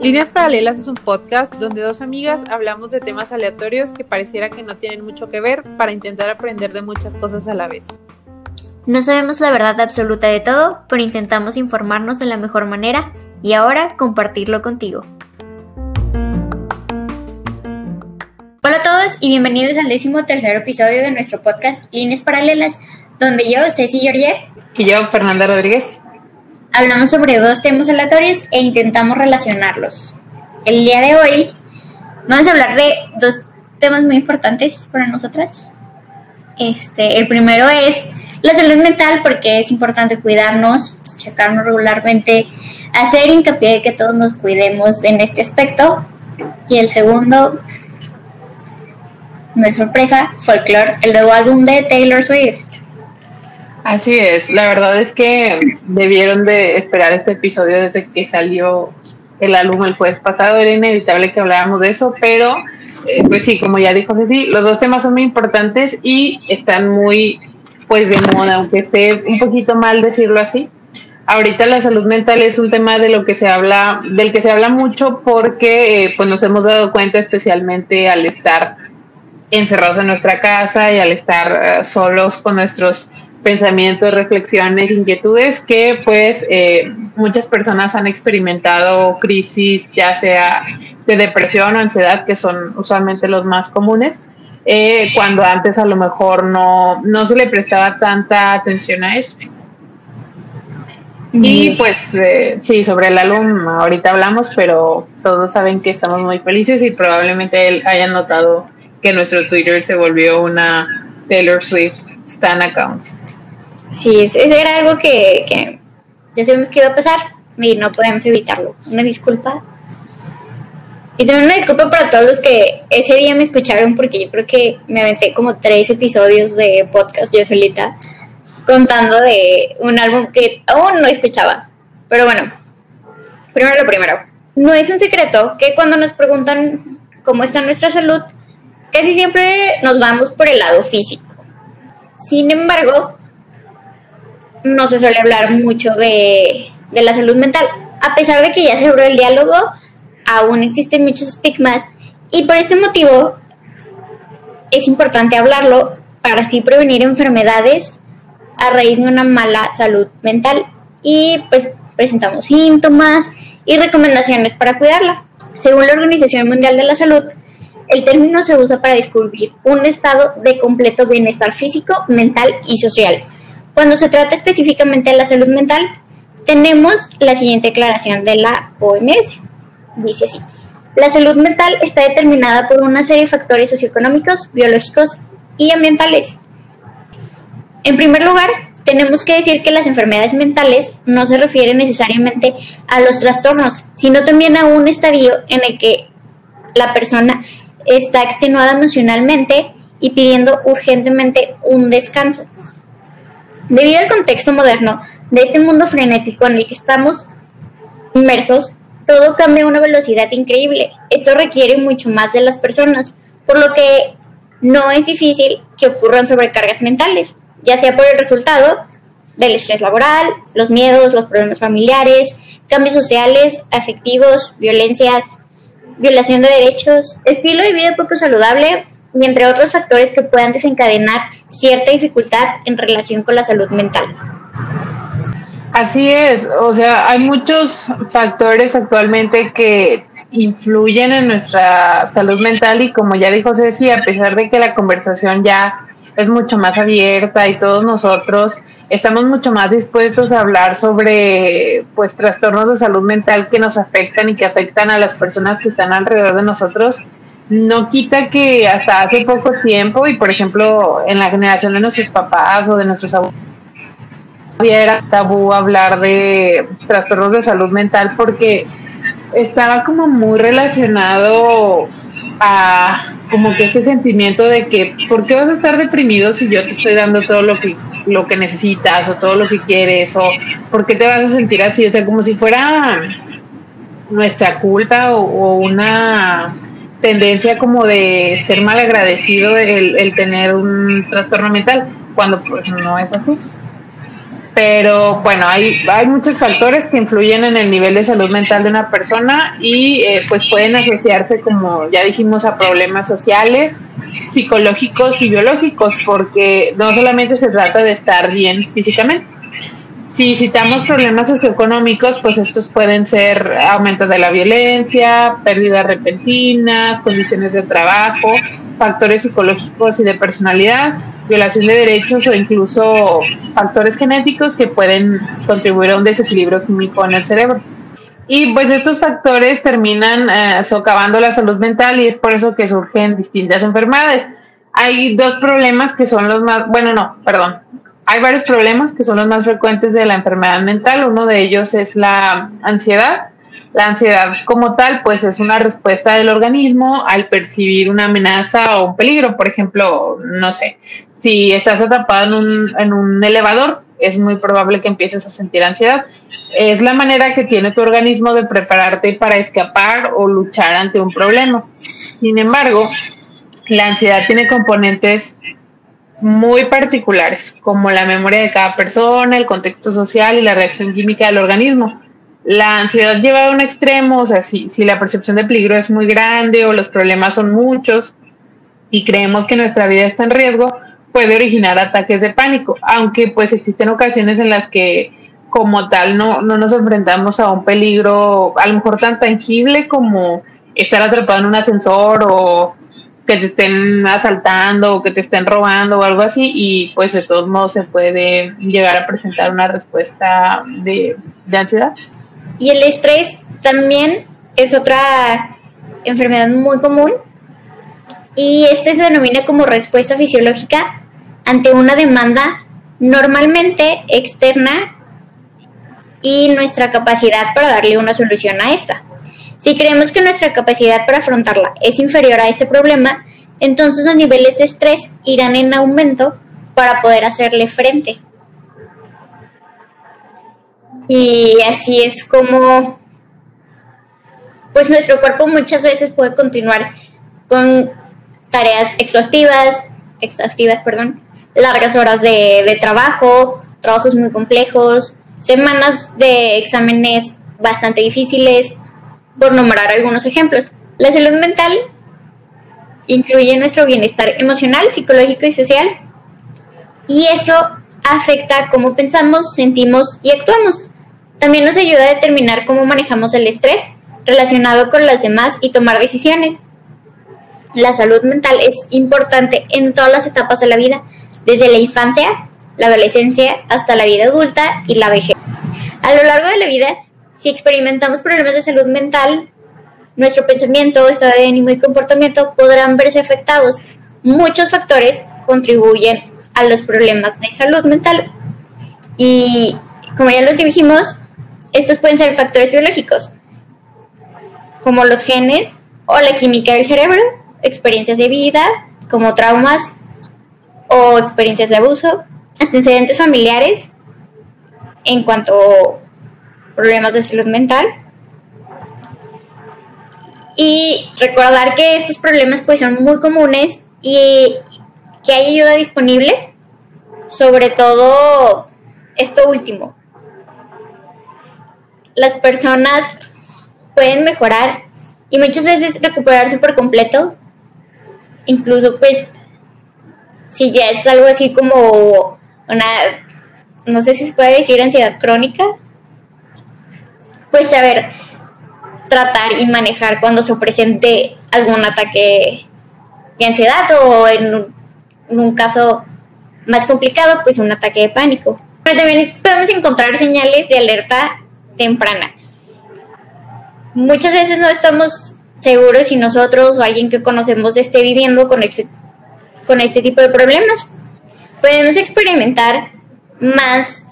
Líneas Paralelas es un podcast donde dos amigas hablamos de temas aleatorios que pareciera que no tienen mucho que ver para intentar aprender de muchas cosas a la vez. No sabemos la verdad absoluta de todo, pero intentamos informarnos de la mejor manera y ahora compartirlo contigo. Hola a todos y bienvenidos al décimo tercer episodio de nuestro podcast Líneas Paralelas, donde yo, Ceci Georgiet, y yo, Fernanda Rodríguez, Hablamos sobre dos temas aleatorios e intentamos relacionarlos. El día de hoy vamos a hablar de dos temas muy importantes para nosotras. Este, el primero es la salud mental porque es importante cuidarnos, checarnos regularmente, hacer hincapié de que todos nos cuidemos en este aspecto. Y el segundo, no es sorpresa, Folklore, el nuevo álbum de Taylor Swift. Así es, la verdad es que debieron de esperar este episodio desde que salió el álbum el jueves pasado, era inevitable que habláramos de eso, pero eh, pues sí, como ya dijo Ceci, los dos temas son muy importantes y están muy pues de moda, aunque esté un poquito mal decirlo así. Ahorita la salud mental es un tema de lo que se habla, del que se habla mucho porque eh, pues nos hemos dado cuenta especialmente al estar encerrados en nuestra casa y al estar eh, solos con nuestros pensamientos, reflexiones, inquietudes que pues eh, muchas personas han experimentado crisis ya sea de depresión o ansiedad que son usualmente los más comunes eh, cuando antes a lo mejor no, no se le prestaba tanta atención a eso. Y pues eh, sí, sobre el álbum ahorita hablamos, pero todos saben que estamos muy felices y probablemente él hayan notado que nuestro Twitter se volvió una Taylor Swift Stan account. Sí, ese era algo que, ya sabemos que iba a pasar y no podemos evitarlo. Una disculpa. Y también una disculpa para todos los que ese día me escucharon porque yo creo que me aventé como tres episodios de podcast yo solita contando de un álbum que aún no escuchaba. Pero bueno, primero lo primero. No es un secreto que cuando nos preguntan cómo está nuestra salud, casi siempre nos vamos por el lado físico. Sin embargo, no se suele hablar mucho de, la salud mental. A pesar de que ya se abrió el diálogo, aún existen muchos estigmas y por este motivo es importante hablarlo para así prevenir enfermedades a raíz de una mala salud mental y pues presentamos síntomas y recomendaciones para cuidarla. Según la Organización Mundial de la Salud, el término se usa para descubrir un estado de completo bienestar físico, mental y social, cuando se trata específicamente de la salud mental, tenemos la siguiente declaración de la OMS. Dice así, la salud mental está determinada por una serie de factores socioeconómicos, biológicos y ambientales. En primer lugar, tenemos que decir que las enfermedades mentales no se refieren necesariamente a los trastornos, sino también a un estadio en el que la persona está extenuada emocionalmente y pidiendo urgentemente un descanso. Debido al contexto moderno de este mundo frenético en el que estamos inmersos, todo cambia a una velocidad increíble. Esto requiere mucho más de las personas, por lo que no es difícil que ocurran sobrecargas mentales, ya sea por el resultado del estrés laboral, los miedos, los problemas familiares, cambios sociales, afectivos, violencias, violación de derechos, estilo de vida poco saludable y entre otros factores que puedan desencadenar cierta dificultad en relación con la salud mental. Así es, o sea, hay muchos factores actualmente que influyen en nuestra salud mental y como ya dijo Ceci, a pesar de que la conversación ya es mucho más abierta y todos nosotros estamos mucho más dispuestos a hablar sobre pues trastornos de salud mental que nos afectan y que afectan a las personas que están alrededor de nosotros, no quita que hasta hace poco tiempo, y por ejemplo en la generación de nuestros papás o de nuestros abuelos, era tabú hablar de trastornos de salud mental porque estaba como muy relacionado a como que este sentimiento de que ¿por qué vas a estar deprimido si yo te estoy dando todo lo que lo que necesitas o todo lo que quieres o por qué te vas a sentir así o sea como si fuera nuestra culpa o una tendencia como de ser mal agradecido el, el tener un trastorno mental, cuando pues no es así. pero bueno, hay, hay muchos factores que influyen en el nivel de salud mental de una persona y eh, pues pueden asociarse, como ya dijimos, a problemas sociales, psicológicos y biológicos, porque no solamente se trata de estar bien físicamente. Si citamos problemas socioeconómicos, pues estos pueden ser aumento de la violencia, pérdidas repentinas, condiciones de trabajo, factores psicológicos y de personalidad, violación de derechos o incluso factores genéticos que pueden contribuir a un desequilibrio químico en el cerebro. Y pues estos factores terminan eh, socavando la salud mental y es por eso que surgen distintas enfermedades. Hay dos problemas que son los más, bueno, no, perdón, hay varios problemas que son los más frecuentes de la enfermedad mental. Uno de ellos es la ansiedad. La ansiedad como tal, pues es una respuesta del organismo al percibir una amenaza o un peligro. Por ejemplo, no sé, si estás atrapado en un, en un elevador, es muy probable que empieces a sentir ansiedad. Es la manera que tiene tu organismo de prepararte para escapar o luchar ante un problema. Sin embargo, la ansiedad tiene componentes muy particulares, como la memoria de cada persona, el contexto social y la reacción química del organismo. La ansiedad lleva a un extremo, o sea, si, si la percepción de peligro es muy grande o los problemas son muchos y creemos que nuestra vida está en riesgo, puede originar ataques de pánico, aunque pues existen ocasiones en las que como tal no, no nos enfrentamos a un peligro a lo mejor tan tangible como estar atrapado en un ascensor o que te estén asaltando o que te estén robando o algo así y pues de todos modos se puede llegar a presentar una respuesta de, ansiedad. Y el estrés también es otra enfermedad muy común y este se denomina como respuesta fisiológica ante una demanda normalmente externa y nuestra capacidad para darle una solución a esta. Si creemos que nuestra capacidad para afrontarla es inferior a este problema, entonces los niveles de estrés irán en aumento para poder hacerle frente. Y así es como pues nuestro cuerpo muchas veces puede continuar con tareas exhaustivas, exhaustivas, perdón, largas horas de, de trabajo, trabajos muy complejos, semanas de exámenes bastante difíciles, por nombrar algunos ejemplos. La salud mental incluye nuestro bienestar emocional, psicológico y social, y eso afecta cómo pensamos, sentimos y actuamos. También nos ayuda a determinar cómo manejamos el estrés relacionado con los demás y tomar decisiones. La salud mental es importante en todas las etapas de la vida, desde la infancia, la adolescencia, hasta la vida adulta y la vejez. A lo largo de la vida si experimentamos problemas de salud mental, nuestro pensamiento, estado de ánimo y comportamiento podrán verse afectados. Muchos factores contribuyen a los problemas de salud mental. Y como ya los dijimos, estos pueden ser factores biológicos, como los genes o la química del cerebro, experiencias de vida, como traumas o experiencias de abuso, antecedentes familiares, en cuanto problemas de salud mental. Y recordar que estos problemas pues son muy comunes y que hay ayuda disponible, sobre todo esto último. Las personas pueden mejorar y muchas veces recuperarse por completo, incluso pues si ya es algo así como una, no sé si se puede decir ansiedad crónica, pues saber tratar y manejar cuando se presente algún ataque de ansiedad o en un, caso más complicado, pues un ataque de pánico. Pero también podemos encontrar señales de alerta temprana. Muchas veces no estamos seguros si nosotros o alguien que conocemos esté viviendo con este, con este tipo de problemas. Podemos experimentar más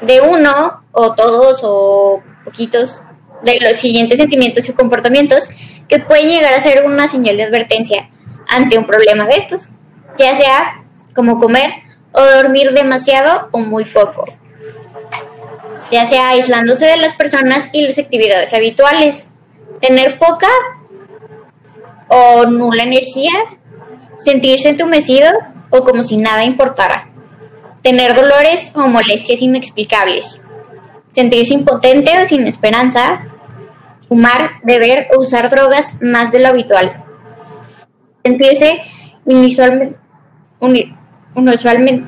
de uno o todos o poquitos de los siguientes sentimientos y comportamientos que pueden llegar a ser una señal de advertencia ante un problema de estos, ya sea como comer o dormir demasiado o muy poco, ya sea aislándose de las personas y las actividades habituales, tener poca o nula energía, sentirse entumecido o como si nada importara, tener dolores o molestias inexplicables, sentirse impotente o sin esperanza, fumar, beber o usar drogas más de lo habitual, sentirse inusualmente,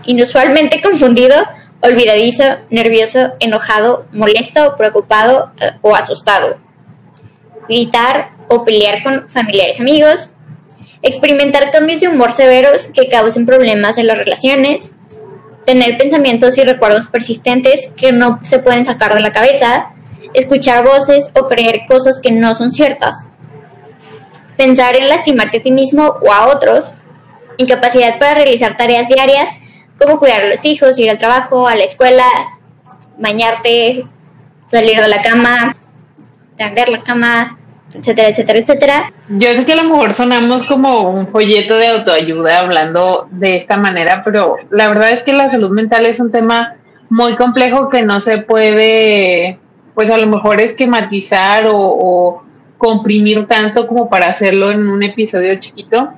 inusualmente confundido, olvidadizo, nervioso, enojado, molesto, preocupado eh, o asustado, gritar o pelear con familiares amigos, experimentar cambios de humor severos que causen problemas en las relaciones, tener pensamientos y recuerdos persistentes que no se pueden sacar de la cabeza, escuchar voces o creer cosas que no son ciertas, pensar en lastimarte a ti mismo o a otros, incapacidad para realizar tareas diarias como cuidar a los hijos, ir al trabajo, a la escuela, bañarte, salir de la cama, tender la cama, etcétera, etcétera, etcétera. Yo sé que a lo mejor sonamos como un folleto de autoayuda hablando de esta manera, pero la verdad es que la salud mental es un tema muy complejo que no se puede, pues a lo mejor esquematizar o, o comprimir tanto como para hacerlo en un episodio chiquito.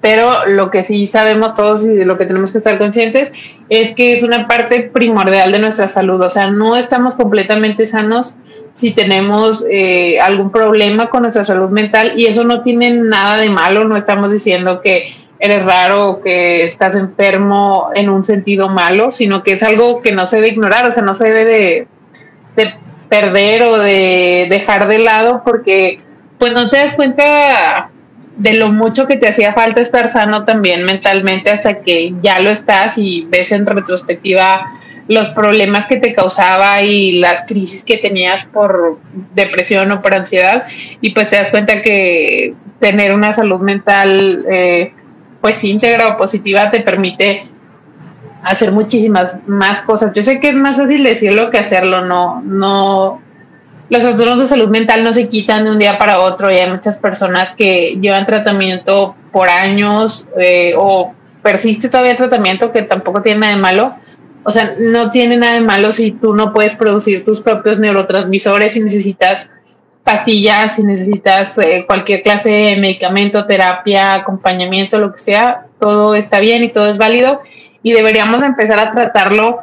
Pero lo que sí sabemos todos y de lo que tenemos que estar conscientes es que es una parte primordial de nuestra salud. O sea, no estamos completamente sanos si tenemos eh, algún problema con nuestra salud mental y eso no tiene nada de malo, no estamos diciendo que eres raro o que estás enfermo en un sentido malo, sino que es algo que no se debe ignorar, o sea, no se debe de, de perder o de dejar de lado porque pues no te das cuenta de lo mucho que te hacía falta estar sano también mentalmente hasta que ya lo estás y ves en retrospectiva los problemas que te causaba y las crisis que tenías por depresión o por ansiedad y pues te das cuenta que tener una salud mental eh, pues íntegra o positiva te permite hacer muchísimas más cosas. Yo sé que es más fácil decirlo que hacerlo, no, no, los trastornos de salud mental no se quitan de un día para otro y hay muchas personas que llevan tratamiento por años eh, o persiste todavía el tratamiento que tampoco tiene nada de malo o sea, no tiene nada de malo si tú no puedes producir tus propios neurotransmisores y necesitas pastillas, si necesitas eh, cualquier clase de medicamento, terapia, acompañamiento, lo que sea, todo está bien y todo es válido y deberíamos empezar a tratarlo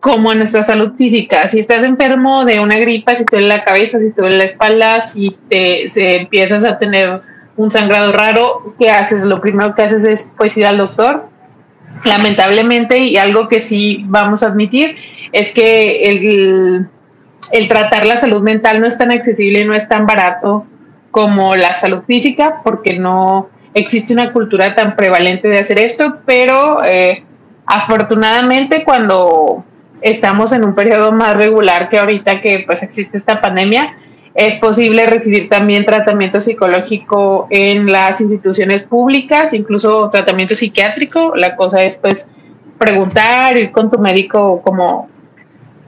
como nuestra salud física. Si estás enfermo de una gripa, si te duele la cabeza, si te duele la espalda, si te empiezas a tener un sangrado raro, ¿qué haces? Lo primero que haces es pues ir al doctor lamentablemente, y algo que sí vamos a admitir, es que el, el tratar la salud mental no es tan accesible y no es tan barato como la salud física, porque no existe una cultura tan prevalente de hacer esto, pero eh, afortunadamente cuando estamos en un periodo más regular que ahorita que pues existe esta pandemia, es posible recibir también tratamiento psicológico en las instituciones públicas, incluso tratamiento psiquiátrico. La cosa es pues preguntar, ir con tu médico como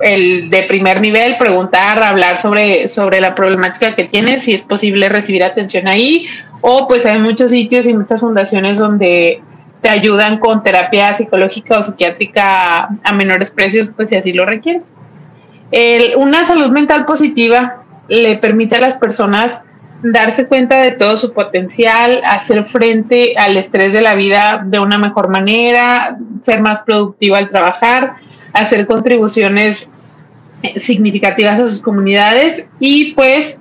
el de primer nivel, preguntar, hablar sobre, sobre la problemática que tienes, si es posible recibir atención ahí, o pues hay muchos sitios y muchas fundaciones donde te ayudan con terapia psicológica o psiquiátrica a menores precios, pues si así lo requieres. una salud mental positiva le permite a las personas darse cuenta de todo su potencial, hacer frente al estrés de la vida de una mejor manera, ser más productivo al trabajar, hacer contribuciones significativas a sus comunidades y pues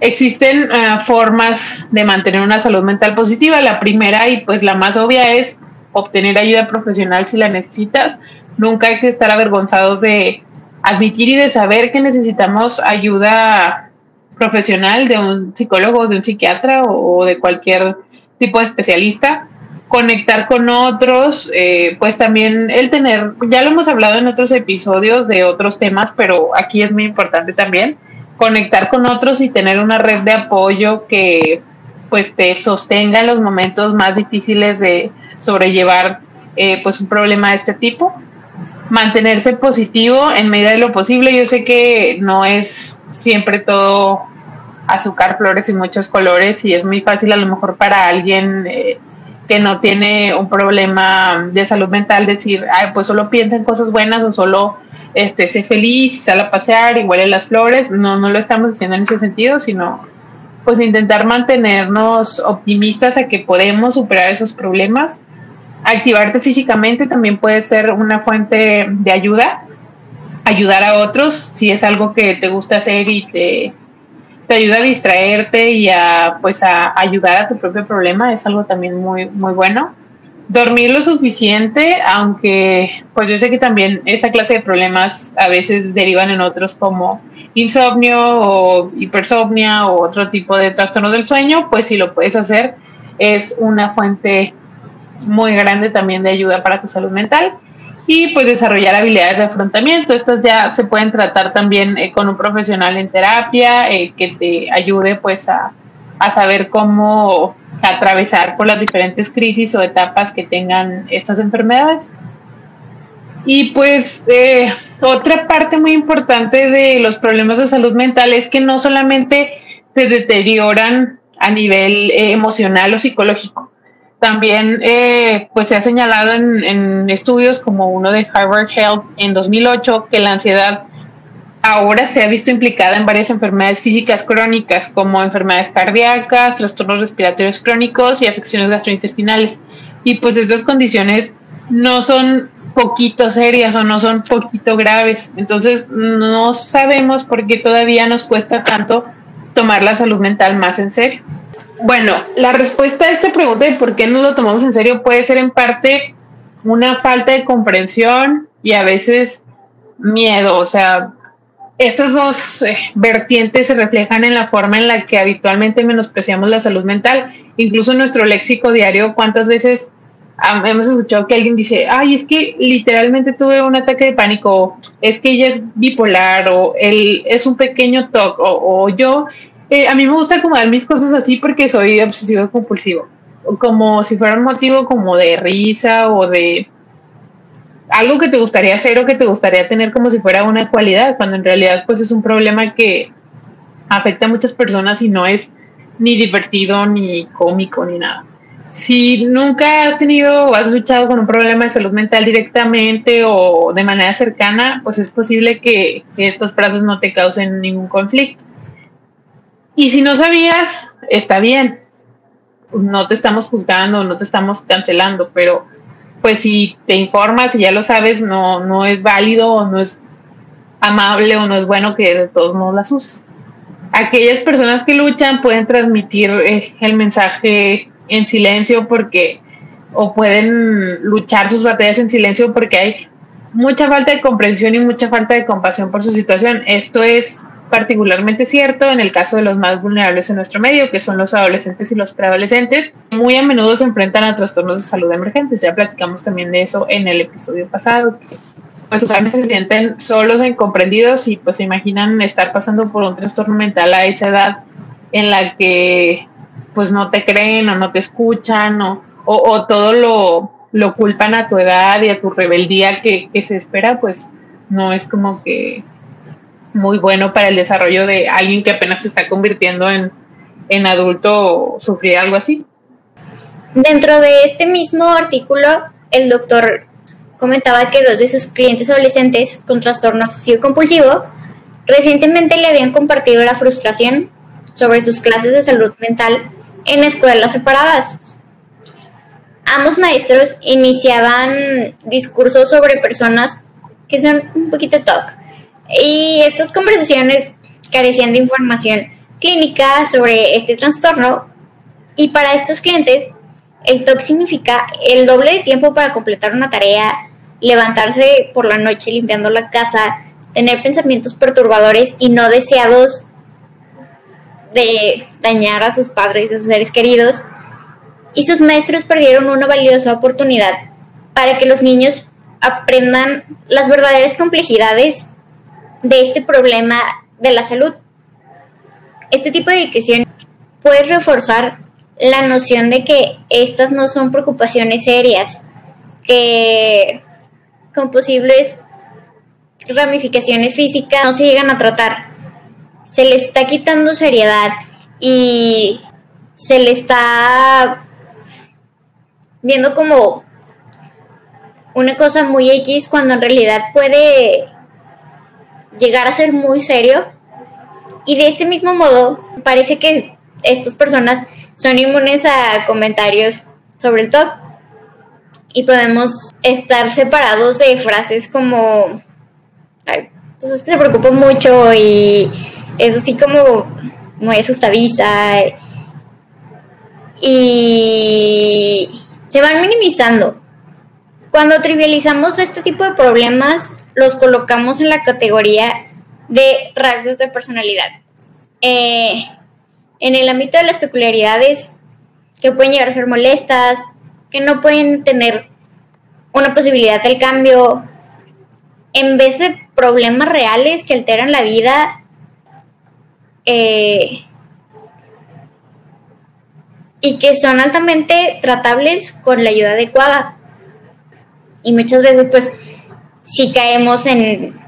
existen uh, formas de mantener una salud mental positiva. La primera y pues la más obvia es obtener ayuda profesional si la necesitas. Nunca hay que estar avergonzados de admitir y de saber que necesitamos ayuda profesional, de un psicólogo, de un psiquiatra o, de cualquier tipo de especialista, conectar con otros, eh, pues también el tener, ya lo hemos hablado en otros episodios de otros temas, pero aquí es muy importante también, conectar con otros y tener una red de apoyo que pues te sostenga en los momentos más difíciles de sobrellevar eh, pues un problema de este tipo mantenerse positivo en medida de lo posible. Yo sé que no es siempre todo azúcar, flores y muchos colores y es muy fácil a lo mejor para alguien eh, que no tiene un problema de salud mental decir, ay, pues solo piensa en cosas buenas o solo este, sé feliz, sale a pasear y huele las flores. No, no lo estamos diciendo en ese sentido, sino pues intentar mantenernos optimistas a que podemos superar esos problemas activarte físicamente también puede ser una fuente de ayuda, ayudar a otros si es algo que te gusta hacer y te, te ayuda a distraerte y a pues a ayudar a tu propio problema, es algo también muy, muy bueno. Dormir lo suficiente, aunque pues yo sé que también esta clase de problemas a veces derivan en otros como insomnio o hipersomnia o otro tipo de trastornos del sueño, pues si lo puedes hacer es una fuente muy grande también de ayuda para tu salud mental y pues desarrollar habilidades de afrontamiento. Estas ya se pueden tratar también eh, con un profesional en terapia eh, que te ayude pues a, a, saber cómo atravesar por las diferentes crisis o etapas que tengan estas enfermedades. Y pues eh, otra parte muy importante de los problemas de salud mental es que no solamente se deterioran a nivel emocional o psicológico, también eh, pues se ha señalado en, estudios como uno de Harvard Health en 2008 que la ansiedad ahora se ha visto implicada en varias enfermedades físicas crónicas como enfermedades cardíacas, trastornos respiratorios crónicos y afecciones gastrointestinales. Y pues estas condiciones no son poquito serias o no son poquito graves. Entonces no sabemos por qué todavía nos cuesta tanto tomar la salud mental más en serio. Bueno, la respuesta a esta pregunta de por qué no lo tomamos en serio puede ser en parte una falta de comprensión y a veces miedo. O sea, estas dos eh, vertientes se reflejan en la forma en la que habitualmente menospreciamos la salud mental. Incluso en nuestro léxico diario, ¿cuántas veces hemos escuchado que alguien dice, ay, es que literalmente tuve un ataque de pánico, es que ella es bipolar, o él es un pequeño TOC, o, o yo eh, a mí me gusta acomodar mis cosas así porque soy obsesivo compulsivo. Como si fuera un motivo como de risa o de algo que te gustaría hacer o que te gustaría tener como si fuera una cualidad, cuando en realidad pues es un problema que afecta a muchas personas y no es ni divertido, ni cómico, ni nada. Si nunca has tenido o has luchado con un problema de salud mental directamente o de manera cercana, pues es posible que, que estas frases no te causen ningún conflicto. Y si no sabías, está bien. No te estamos juzgando, no te estamos cancelando, pero pues si te informas y ya lo sabes, no, no es válido o no es amable o no es bueno que de todos modos las uses. Aquellas personas que luchan pueden transmitir eh, el mensaje en silencio porque o pueden luchar sus batallas en silencio porque hay mucha falta de comprensión y mucha falta de compasión por su situación. Esto es particularmente cierto en el caso de los más vulnerables en nuestro medio, que son los adolescentes y los preadolescentes. Muy a menudo se enfrentan a trastornos de salud emergentes. Ya platicamos también de eso en el episodio pasado, pues usualmente se sienten solos e incomprendidos y pues se imaginan estar pasando por un trastorno mental a esa edad en la que pues no te creen o no te escuchan o, o, todo lo, lo, culpan a tu edad y a tu rebeldía que, que se espera, pues no es como que muy bueno para el desarrollo de alguien que apenas se está convirtiendo en, en adulto sufrir algo así. Dentro de este mismo artículo, el doctor comentaba que dos de sus clientes adolescentes con trastorno obsesivo compulsivo recientemente le habían compartido la frustración sobre sus clases de salud mental en escuelas separadas. Ambos maestros iniciaban discursos sobre personas que son un poquito TOC, y estas conversaciones carecían de información clínica sobre este trastorno y para estos clientes el TOC significa el doble de tiempo para completar una tarea, levantarse por la noche limpiando la casa, tener pensamientos perturbadores y no deseados de dañar a sus padres y a sus seres queridos. Y sus maestros perdieron una valiosa oportunidad para que los niños aprendan las verdaderas complejidades de este problema de la salud. Este tipo de educación puede reforzar la noción de que estas no son preocupaciones serias, que con posibles ramificaciones físicas no se llegan a tratar. Se le está quitando seriedad y se le está viendo como una cosa muy X cuando en realidad puede llegar a ser muy serio. Y de este mismo modo, parece que estas personas son inmunes a comentarios sobre el TOC. y podemos estar separados de frases como, ay, pues es que se preocupa mucho y es así como muy asustadiza y se van minimizando. Cuando trivializamos este tipo de problemas, los colocamos en la categoría de rasgos de personalidad. Eh, en el ámbito de las peculiaridades que pueden llegar a ser molestas, que no pueden tener una posibilidad del cambio, en vez de problemas reales que alteran la vida, eh, y que son altamente tratables con la ayuda adecuada. Y muchas veces pues si caemos en,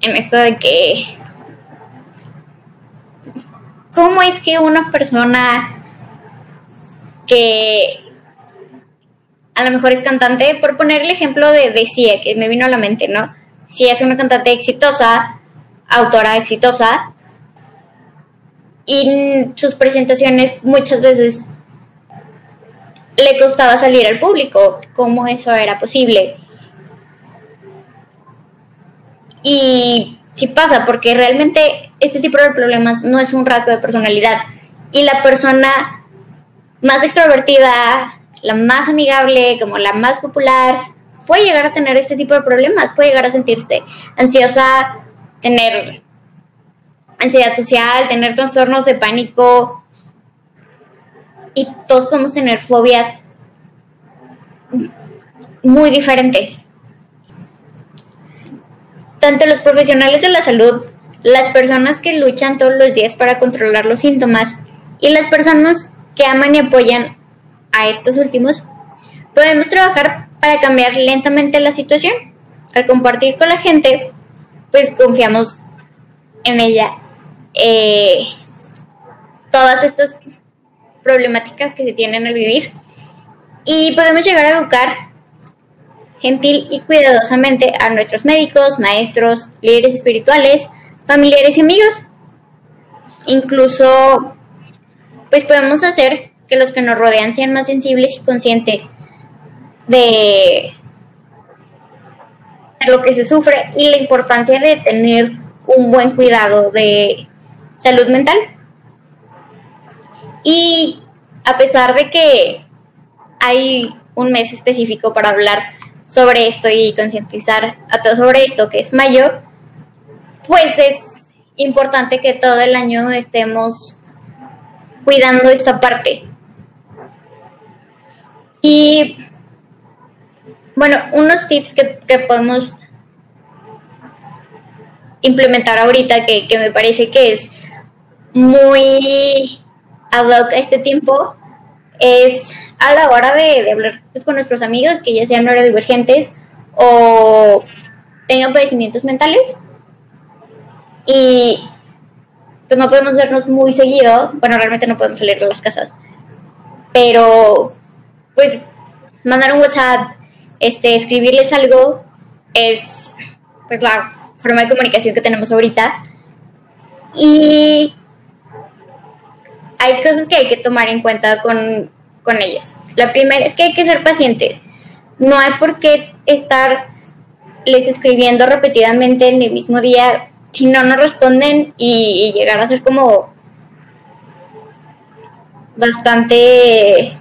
en esto de que ¿cómo es que una persona que a lo mejor es cantante, por poner el ejemplo de, de que me vino a la mente, ¿no? Si es una cantante exitosa, autora exitosa, y sus presentaciones muchas veces le costaba salir al público, cómo eso era posible. Y sí pasa, porque realmente este tipo de problemas no es un rasgo de personalidad. Y la persona más extrovertida, la más amigable, como la más popular, puede llegar a tener este tipo de problemas, puede llegar a sentirse ansiosa, tener ansiedad social, tener trastornos de pánico. Y todos podemos tener fobias muy diferentes tanto los profesionales de la salud, las personas que luchan todos los días para controlar los síntomas y las personas que aman y apoyan a estos últimos, podemos trabajar para cambiar lentamente la situación. Al compartir con la gente, pues confiamos en ella eh, todas estas problemáticas que se tienen al vivir y podemos llegar a educar gentil y cuidadosamente a nuestros médicos, maestros, líderes espirituales, familiares y amigos. Incluso, pues podemos hacer que los que nos rodean sean más sensibles y conscientes de lo que se sufre y la importancia de tener un buen cuidado de salud mental. Y a pesar de que hay un mes específico para hablar sobre esto y concientizar a todos sobre esto, que es mayo, pues es importante que todo el año estemos cuidando esta parte. Y bueno, unos tips que, podemos implementar ahorita que, que, me parece que es muy ad hoc a este tiempo es a la hora de, hablar pues, con nuestros amigos que ya sean neurodivergentes o tengan padecimientos mentales. Y pues no podemos vernos muy seguido, bueno, realmente no podemos salir de las casas, pero pues mandar un WhatsApp, este, escribirles algo es pues la forma de comunicación que tenemos ahorita. Y hay cosas que hay que tomar en cuenta con con ellos. La primera es que hay que ser pacientes. No hay por qué estar les escribiendo repetidamente en el mismo día si no nos responden y, llegar a ser como bastante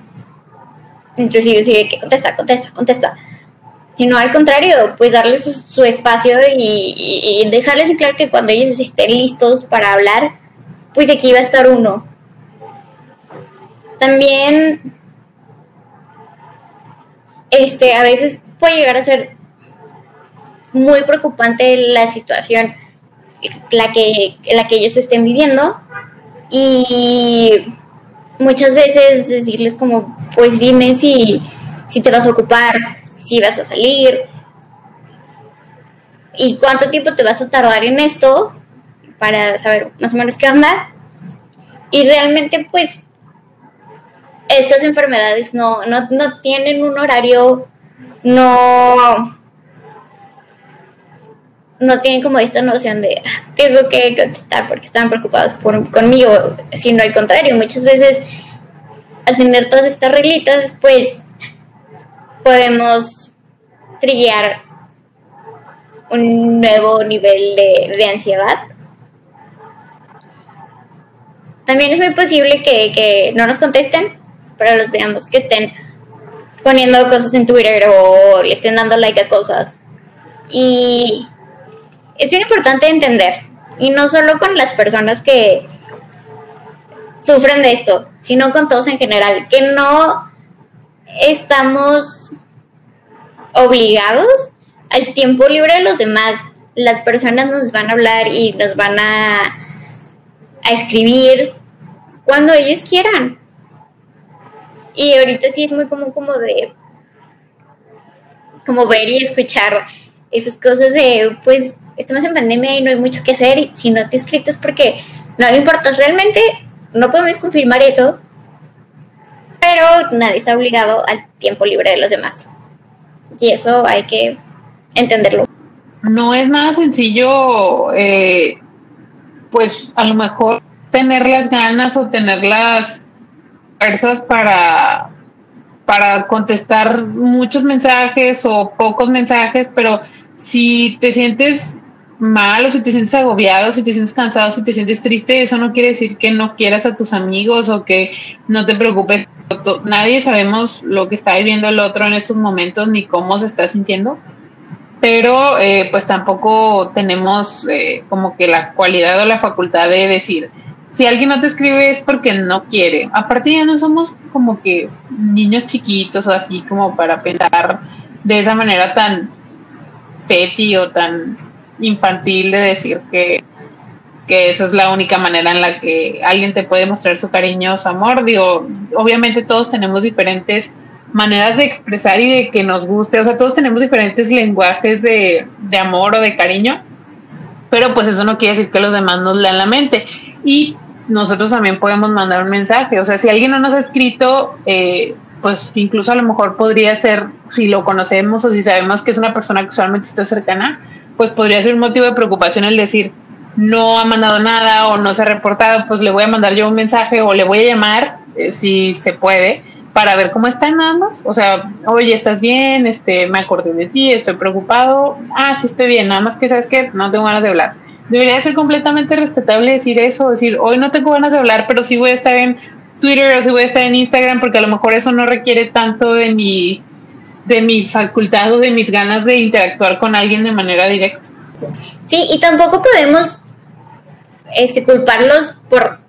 intrusivos y de que contesta, contesta, contesta. Sino al contrario, pues darles su, espacio y, y, dejarles claro que cuando ellos estén listos para hablar, pues aquí va a estar uno también este, a veces puede llegar a ser muy preocupante la situación la que, la que ellos estén viviendo y muchas veces decirles como, pues dime si, si te vas a ocupar, si vas a salir y cuánto tiempo te vas a tardar en esto para saber más o menos qué onda. Y realmente pues estas enfermedades no, no, tienen un horario, no, no tienen como esta noción de ah, tengo que contestar porque están preocupados por, conmigo, sino al contrario, muchas veces al tener todas estas reglitas, pues podemos trillar un nuevo nivel de, de ansiedad. También es muy posible que, que no nos contesten, pero los veamos que estén poniendo cosas en Twitter o le estén dando like a cosas. Y es bien importante entender, y no solo con las personas que sufren de esto, sino con todos en general, que no estamos obligados al tiempo libre de los demás. Las personas nos van a hablar y nos van a, a escribir cuando ellos quieran. Y ahorita sí es muy común como de como ver y escuchar esas cosas de pues estamos en pandemia y no hay mucho que hacer y si no te escrito es porque no le importa realmente no podemos confirmar eso pero nadie está obligado al tiempo libre de los demás. Y eso hay que entenderlo. No es nada sencillo eh, pues a lo mejor tener las ganas o tener las para, para contestar muchos mensajes o pocos mensajes, pero si te sientes mal o si te sientes agobiado, si te sientes cansado, si te sientes triste, eso no quiere decir que no quieras a tus amigos o que no te preocupes. Nadie sabemos lo que está viviendo el otro en estos momentos ni cómo se está sintiendo, pero eh, pues tampoco tenemos eh, como que la cualidad o la facultad de decir, si alguien no te escribe es porque no quiere. Aparte ya no somos como que niños chiquitos o así como para pensar de esa manera tan petty o tan infantil de decir que, que esa es la única manera en la que alguien te puede mostrar su cariño o su amor. Digo, obviamente todos tenemos diferentes maneras de expresar y de que nos guste, o sea, todos tenemos diferentes lenguajes de, de amor o de cariño, pero pues eso no quiere decir que los demás nos lean la mente y nosotros también podemos mandar un mensaje. O sea, si alguien no nos ha escrito, eh, pues incluso a lo mejor podría ser, si lo conocemos o si sabemos que es una persona que usualmente está cercana, pues podría ser un motivo de preocupación el decir, no ha mandado nada o no se ha reportado, pues le voy a mandar yo un mensaje o le voy a llamar, eh, si se puede, para ver cómo está nada más. O sea, oye, ¿estás bien? Este, me acordé de ti, estoy preocupado. Ah, sí estoy bien, nada más que sabes que no tengo ganas de hablar debería ser completamente respetable decir eso, decir, hoy no tengo ganas de hablar, pero sí voy a estar en Twitter o sí voy a estar en Instagram, porque a lo mejor eso no requiere tanto de mi, de mi facultad o de mis ganas de interactuar con alguien de manera directa. Sí, y tampoco podemos este, culparlos por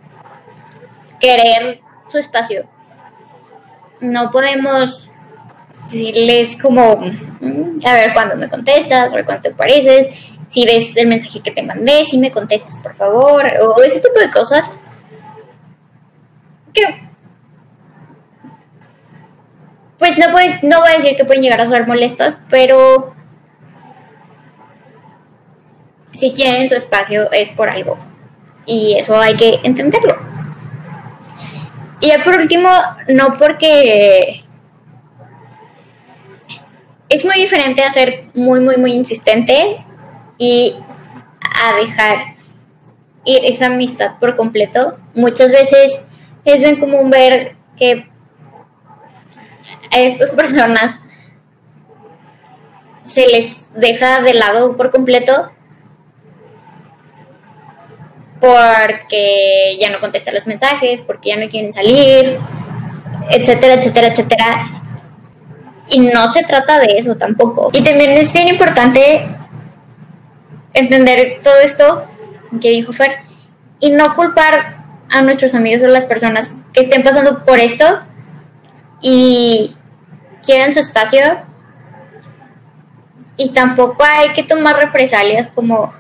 querer su espacio. No podemos decirles como, mm, a ver cuándo me contestas, a ver cuándo te pareces, si ves el mensaje que te mandé, si me contestas, por favor, o ese tipo de cosas. Que pues no puedes, no voy a decir que pueden llegar a ser molestas, pero si quieren su espacio es por algo. Y eso hay que entenderlo. Y ya por último, no porque es muy diferente a ser muy, muy, muy insistente y a dejar ir esa amistad por completo. Muchas veces es bien común ver que a estas personas se les deja de lado por completo porque ya no contestan los mensajes, porque ya no quieren salir, etcétera, etcétera, etcétera. Y no se trata de eso tampoco. Y también es bien importante entender todo esto que dijo Fer y no culpar a nuestros amigos o las personas que estén pasando por esto y quieran su espacio y tampoco hay que tomar represalias como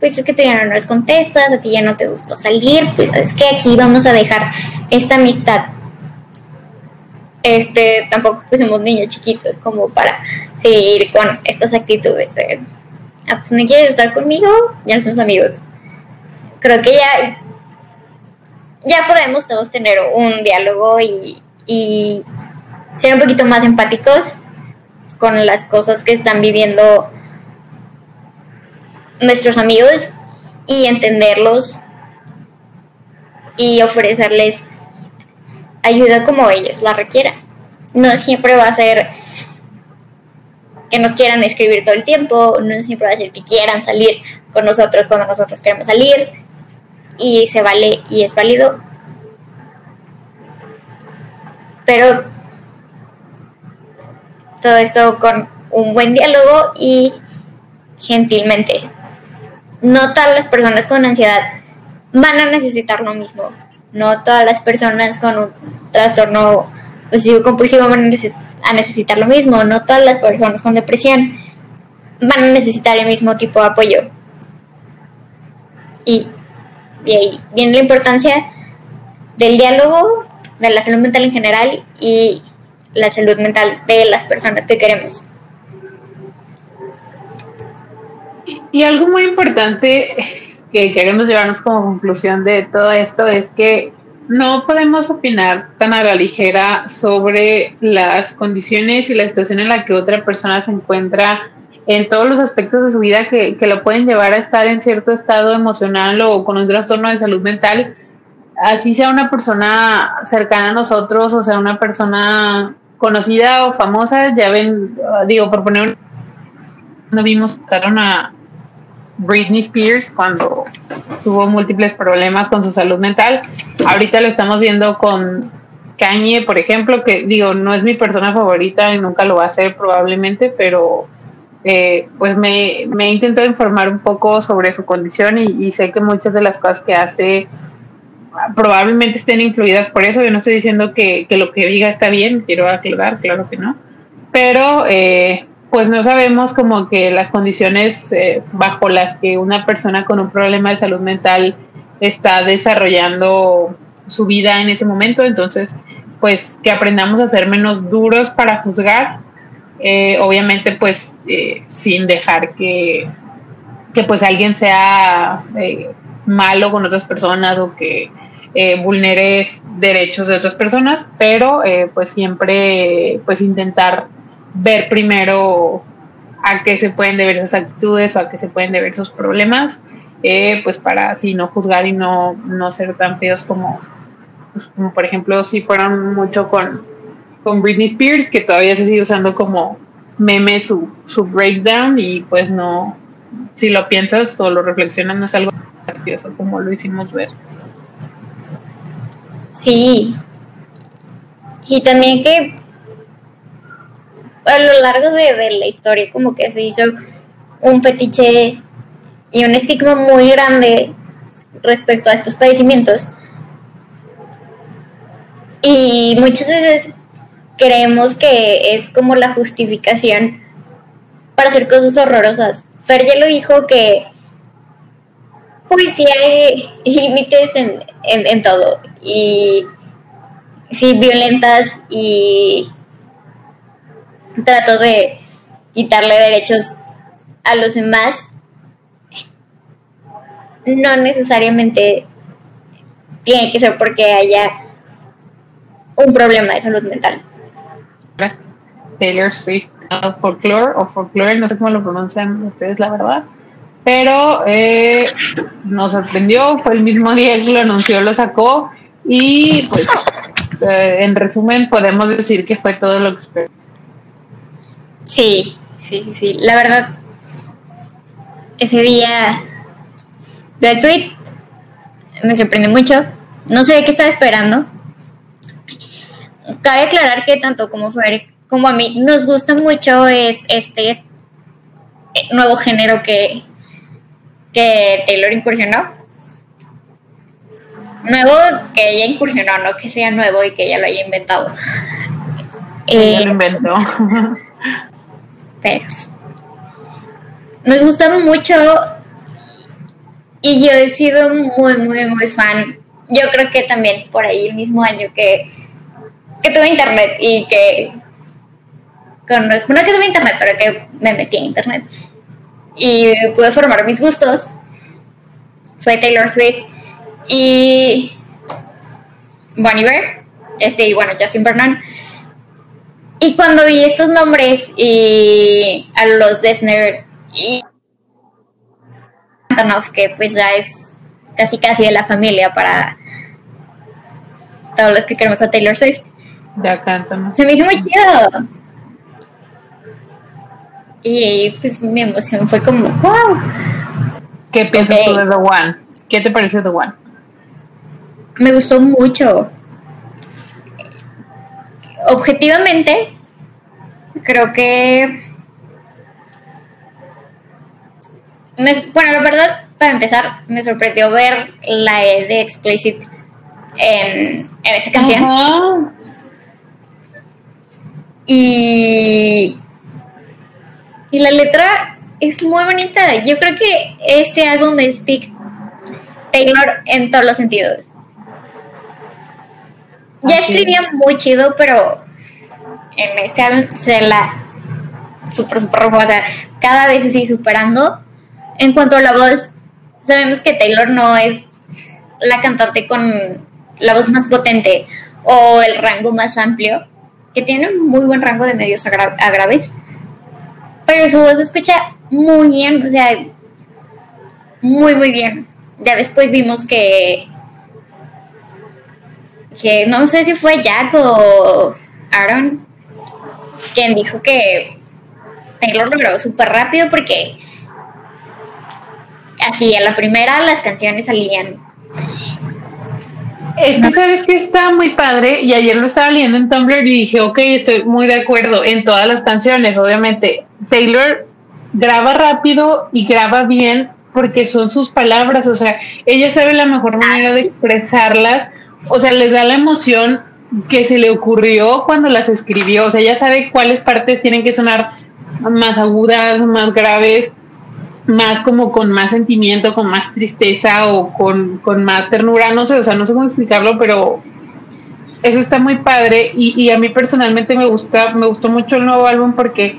pues es que tú ya no nos contestas, a ti ya no te gusta salir, pues es que aquí vamos a dejar esta amistad. Este, tampoco pues somos niños chiquitos como para seguir con estas actitudes. de ah, pues no quieres estar conmigo, ya no somos amigos. Creo que ya, ya podemos todos tener un diálogo y, y ser un poquito más empáticos con las cosas que están viviendo nuestros amigos y entenderlos y ofrecerles ayuda como ellos la requieran. No siempre va a ser que nos quieran escribir todo el tiempo, no siempre va a ser que quieran salir con nosotros cuando nosotros queremos salir y se vale y es válido. Pero todo esto con un buen diálogo y gentilmente. No todas las personas con ansiedad van a necesitar lo mismo. No todas las personas con un trastorno obsesivo compulsivo van a necesitar lo mismo. No todas las personas con depresión van a necesitar el mismo tipo de apoyo. Y de ahí viene la importancia del diálogo, de la salud mental en general y la salud mental de las personas que queremos. Y algo muy importante que queremos llevarnos como conclusión de todo esto es que no podemos opinar tan a la ligera sobre las condiciones y la situación en la que otra persona se encuentra en todos los aspectos de su vida que, que lo pueden llevar a estar en cierto estado emocional o con un trastorno de salud mental, así sea una persona cercana a nosotros o sea una persona conocida o famosa, ya ven, digo, por poner un... No vimos, a, Britney Spears cuando tuvo múltiples problemas con su salud mental. Ahorita lo estamos viendo con Kanye, por ejemplo, que digo, no es mi persona favorita y nunca lo va a ser probablemente, pero eh, pues me, me, he intentado informar un poco sobre su condición y, sé que muchas de las cosas que hace probablemente estén influidas por eso. Yo no estoy diciendo que, lo que diga está bien, quiero aclarar, claro que no. Pero eh, pues no sabemos como que las condiciones eh, bajo las que una persona con un problema de salud mental está desarrollando su vida en ese momento, entonces pues que aprendamos a ser menos duros para juzgar, eh, obviamente pues eh, sin dejar que, que pues alguien sea malo con otras personas o que vulnere derechos de otras personas, pero pues siempre pues intentar ver primero a qué se pueden deber esas actitudes o a qué se pueden deber esos problemas, eh, pues para así no juzgar y no, no ser tan feos como, pues, como por ejemplo si fueron mucho con, con Britney Spears, que todavía se sigue usando como meme su, su breakdown y pues no, si lo piensas o lo reflexionas no es algo gracioso como lo hicimos ver. Sí. Y también que a lo largo de, la historia como que se hizo un fetiche y un estigma muy grande respecto a estos padecimientos. Y muchas veces creemos que es como la justificación para hacer cosas horrorosas. Fer ya lo dijo que pues sí hay límites en, en todo y sí violentas y trato de quitarle derechos a los demás, no necesariamente tiene que ser porque haya un problema de salud mental. Taylor Swift uh, folklore o folklore, no sé cómo lo pronuncian ustedes, la verdad. Pero eh, nos sorprendió, fue el mismo día que lo anunció, lo sacó y pues eh, en resumen podemos decir que fue todo lo que esperamos. Sí, sí, sí. La verdad, ese día del tweet me sorprendió mucho. No sé qué estaba esperando. Cabe aclarar que tanto como Fer como a mí nos gusta mucho es este nuevo género que, que Taylor incursionó. Nuevo que ella incursionó, no que sea nuevo y que ella lo haya inventado. Ella lo inventó. Me gustaba mucho y yo he sido muy, muy, muy fan. Yo creo que también por ahí el mismo año que, que tuve internet y que conozco, no que tuve internet, pero que me metí en internet y pude formar mis gustos. Fue Taylor Swift y Bonnie Bear, este, y bueno, Justin Vernon. Y cuando vi estos nombres y a los Desner y que pues ya es casi casi de la familia para todos los que queremos a Taylor Swift. Ya cantan. Se me hizo muy chido. Y pues mi emoción fue como, wow. ¿Qué piensas tú de The One? ¿Qué te parece The One? Me gustó mucho. Objetivamente, creo que... bueno, la verdad, para empezar, me sorprendió ver la E de Explicit en, en esta canción. Y, y la letra es muy bonita. Yo creo que ese álbum de Speak Taylor en todos los sentidos. Ya escribía muy chido, pero en ese álbum se la super, super, o sea, cada vez se sigue superando. En cuanto a la voz, sabemos que Taylor no es la cantante con la voz más potente o el rango más amplio, que tiene un muy buen rango de medios a, graves, pero su voz se escucha muy bien, o sea, muy, muy bien. Ya después vimos que, que no sé si fue Jack o Aaron quien dijo que Taylor lo grabó súper rápido porque así a la primera las canciones salían. Es que sabes que está muy padre y ayer lo estaba leyendo en Tumblr y dije, ok, estoy muy de acuerdo en todas las canciones, obviamente. Taylor graba rápido y graba bien porque son sus palabras, o sea, ella sabe la mejor manera de expresarlas, o sea, les da la emoción que se le ocurrió cuando las escribió, o sea, ella sabe cuáles partes tienen que sonar más agudas, más graves, más como con más sentimiento, con más tristeza o con, más ternura, no sé, o sea, no sé cómo explicarlo, pero eso está muy padre. Y, y, a mí personalmente me gusta, me gustó mucho el nuevo álbum porque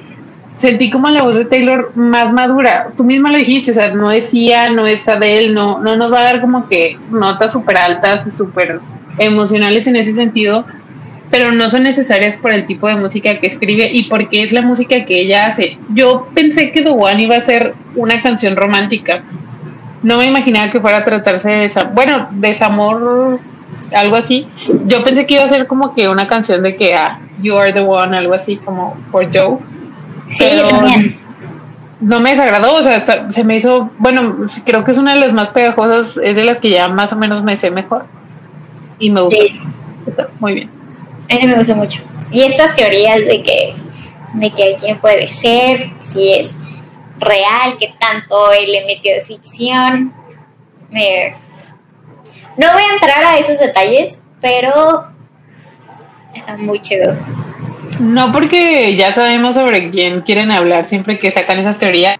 sentí como la voz de Taylor más madura. Tú misma lo dijiste, o sea, no decía, no es Adele, no, no nos va a dar como que notas súper altas y súper emocionales en ese sentido, pero no son necesarias por el tipo de música que escribe y porque es la música que ella hace. Yo pensé que The One iba a ser una canción romántica. No me imaginaba que fuera a tratarse de esa, bueno, desamor, algo así. Yo pensé que iba a ser como que una canción de que ah, You Are the One, algo así como por Joe. Sí, también. No me desagradó, o sea, se me hizo, bueno, creo que es una de las más pegajosas, es de las que ya más o menos me sé mejor. Y me gusta. Muy bien. A mí me gusta mucho. Y estas teorías de que, de que quién puede ser, si es real, que tanto él emitió de ficción. No voy a entrar a esos detalles, pero está muy chido. No, porque ya sabemos sobre quién quieren hablar siempre que sacan esas teorías.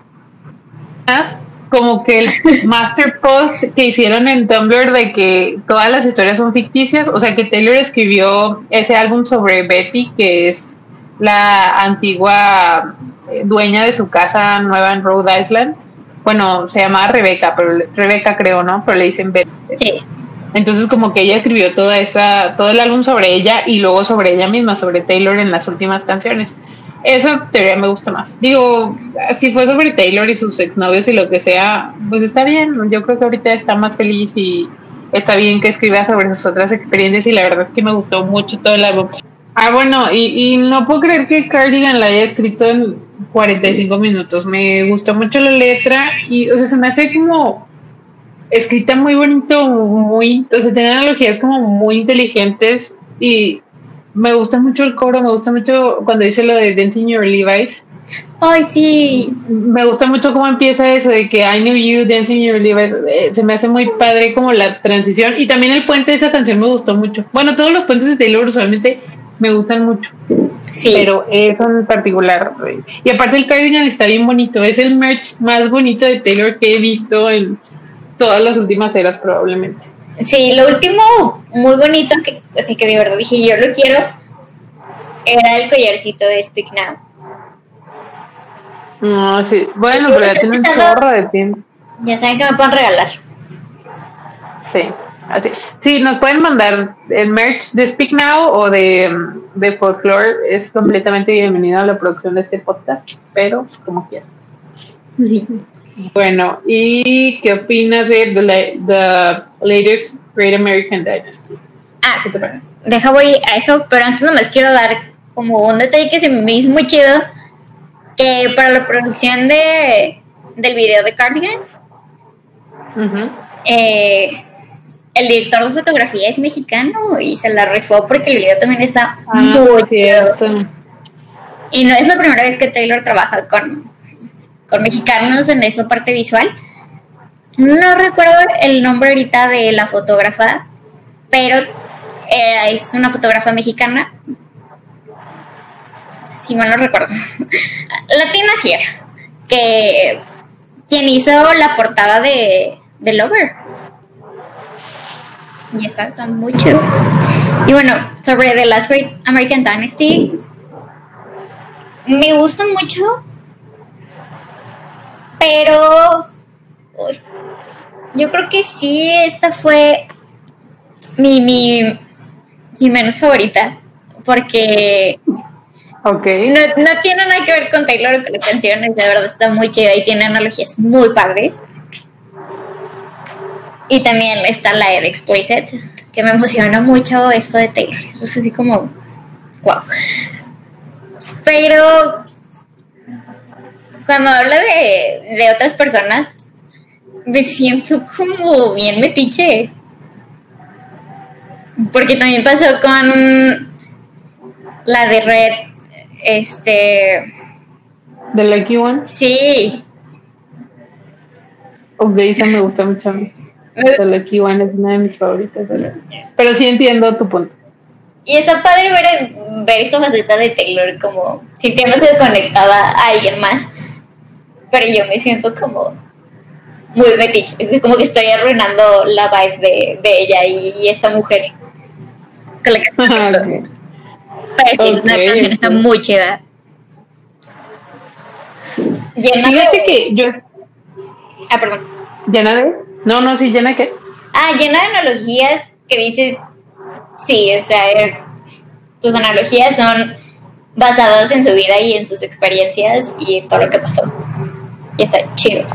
Como que el master post que hicieron en Tumblr de que todas las historias son ficticias, o sea que Taylor escribió ese álbum sobre Betty, que es la antigua eh, dueña de su casa nueva en Rhode Island. Bueno, se llamaba Rebeca, pero Rebeca creo, ¿no? Pero le dicen Betty. Sí. Entonces como que ella escribió toda esa, todo el álbum sobre ella y luego sobre ella misma, sobre Taylor en las últimas canciones. Esa teoría me gusta más. Digo, si fue sobre Taylor y sus exnovios y lo que sea, pues está bien. Yo creo que ahorita está más feliz y está bien que escriba sobre sus otras experiencias y la verdad es que me gustó mucho todo el álbum. Ah, bueno, y, y no puedo creer que Cardigan la haya escrito en 45 minutos. Me gustó mucho la letra y, o sea, se me hace como escrita muy bonito, muy, o sea, tiene analogías como muy inteligentes y me gusta mucho el coro, me gusta mucho cuando dice lo de Dancing Your Levi's. Ay, sí. Me gusta mucho cómo empieza eso de que I knew you, Dancing Your Levi's. Eh, se me hace muy padre como la transición. Y también el puente de esa canción me gustó mucho. Bueno, todos los puentes de Taylor usualmente me gustan mucho. Sí. Pero eso en particular. Eh, y aparte el cardigan está bien bonito. Es el merch más bonito de Taylor que he visto en todas las últimas eras probablemente. Sí, lo último muy bonito que, o que de verdad dije yo lo quiero era el collarcito de Speak Now. No, sí, bueno, pero ya tiene un chorro de tiempo. Ya saben que me pueden regalar. Sí, así. Sí, nos pueden mandar el merch de Speak Now o de, de Folklore. Es completamente bienvenido a la producción de este podcast, pero como quieran. Sí. Bueno, ¿y qué opinas de The, the Latest Great American Dynasty? Ah, ¿qué te parece? Deja voy a eso, pero antes nomás quiero dar como un detalle que se me hizo muy chido, que para la producción de, del video de Cardigan, eh, el director de fotografía es mexicano y se la rifó porque el video también está ah, muy cierto. Y no es la primera vez que Taylor trabaja con, con mexicanos en esa parte visual. No recuerdo el nombre ahorita de la fotógrafa, pero eh, es una fotógrafa mexicana. Si mal no recuerdo. Latina Sierra, que quien hizo la portada de, de Lover. Y está, está muy chido. Y bueno, sobre The Last Great American Dynasty, me gusta mucho, pero yo creo que sí, esta fue mi, mi, mi menos favorita, porque okay. no, no, tiene nada que ver con Taylor o con las canciones, de verdad está muy chida y tiene analogías muy padres. Y también está la de Exploited, que me emociona mucho esto de Taylor. Es así como, wow. Pero cuando habla de, de otras personas, me siento como bien metiche. Porque también pasó con la de Red, este... ¿De Lucky One? Sí. Ok, esa me gusta mucho a mí. The Lucky One es una de mis favoritas. Pero sí entiendo tu punto. Y está padre ver, ver esta faceta de Taylor como sintiéndose conectada a alguien más. Pero yo me siento como muy metiche. Es como que estoy arruinando la vibe de, de ella y, esta mujer. Con la que okay. una canción está muy chida. Llena Fíjate que yo. Ah, perdón. ¿Llena de? No, no, sí, llena de qué? Ah, llena de analogías que dices. Sí, o sea, eh, tus analogías son basadas en su vida y en sus experiencias y en todo lo que pasó. Y está chido.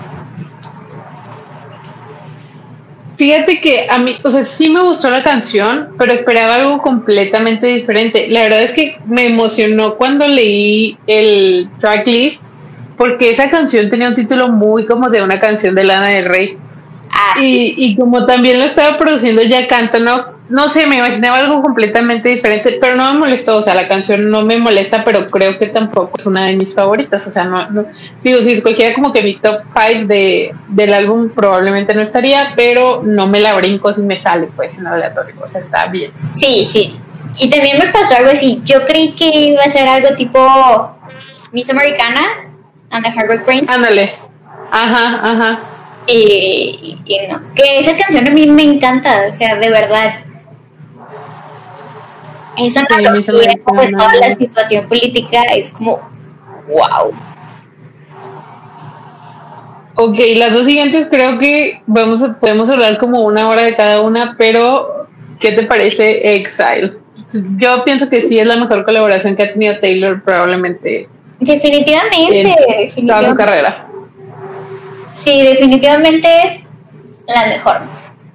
Fíjate que a mí, o sea, sí me gustó la canción, pero esperaba algo completamente diferente. La verdad es que me emocionó cuando leí el tracklist, porque esa canción tenía un título muy como de una canción de Lana del Rey. Ah. Y, y como también lo estaba produciendo ya Cantonoff, no sé, me imaginaba algo completamente diferente, pero no me molestó, o sea, la canción no me molesta, pero creo que tampoco es una de mis favoritas, o sea, no, digo, si escogiera como que mi top 5 de, del álbum probablemente no estaría, pero no me la brinco si me sale pues en aleatorio, o sea, está bien. Sí, sí, y también me pasó algo así, yo creí que iba a ser algo tipo Miss Americana and the Heartbreak Brain. Ándale, ajá, ajá. Y, y no, que esa canción a mí me encanta, o sea, de verdad esa analogía de toda la situación política es como, wow. Ok, las dos siguientes creo que vamos a, podemos hablar como una hora de cada una, pero ¿qué te parece Exile? Yo pienso que sí es la mejor colaboración que ha tenido Taylor probablemente. Definitivamente, en toda su carrera. Sí, definitivamente la mejor.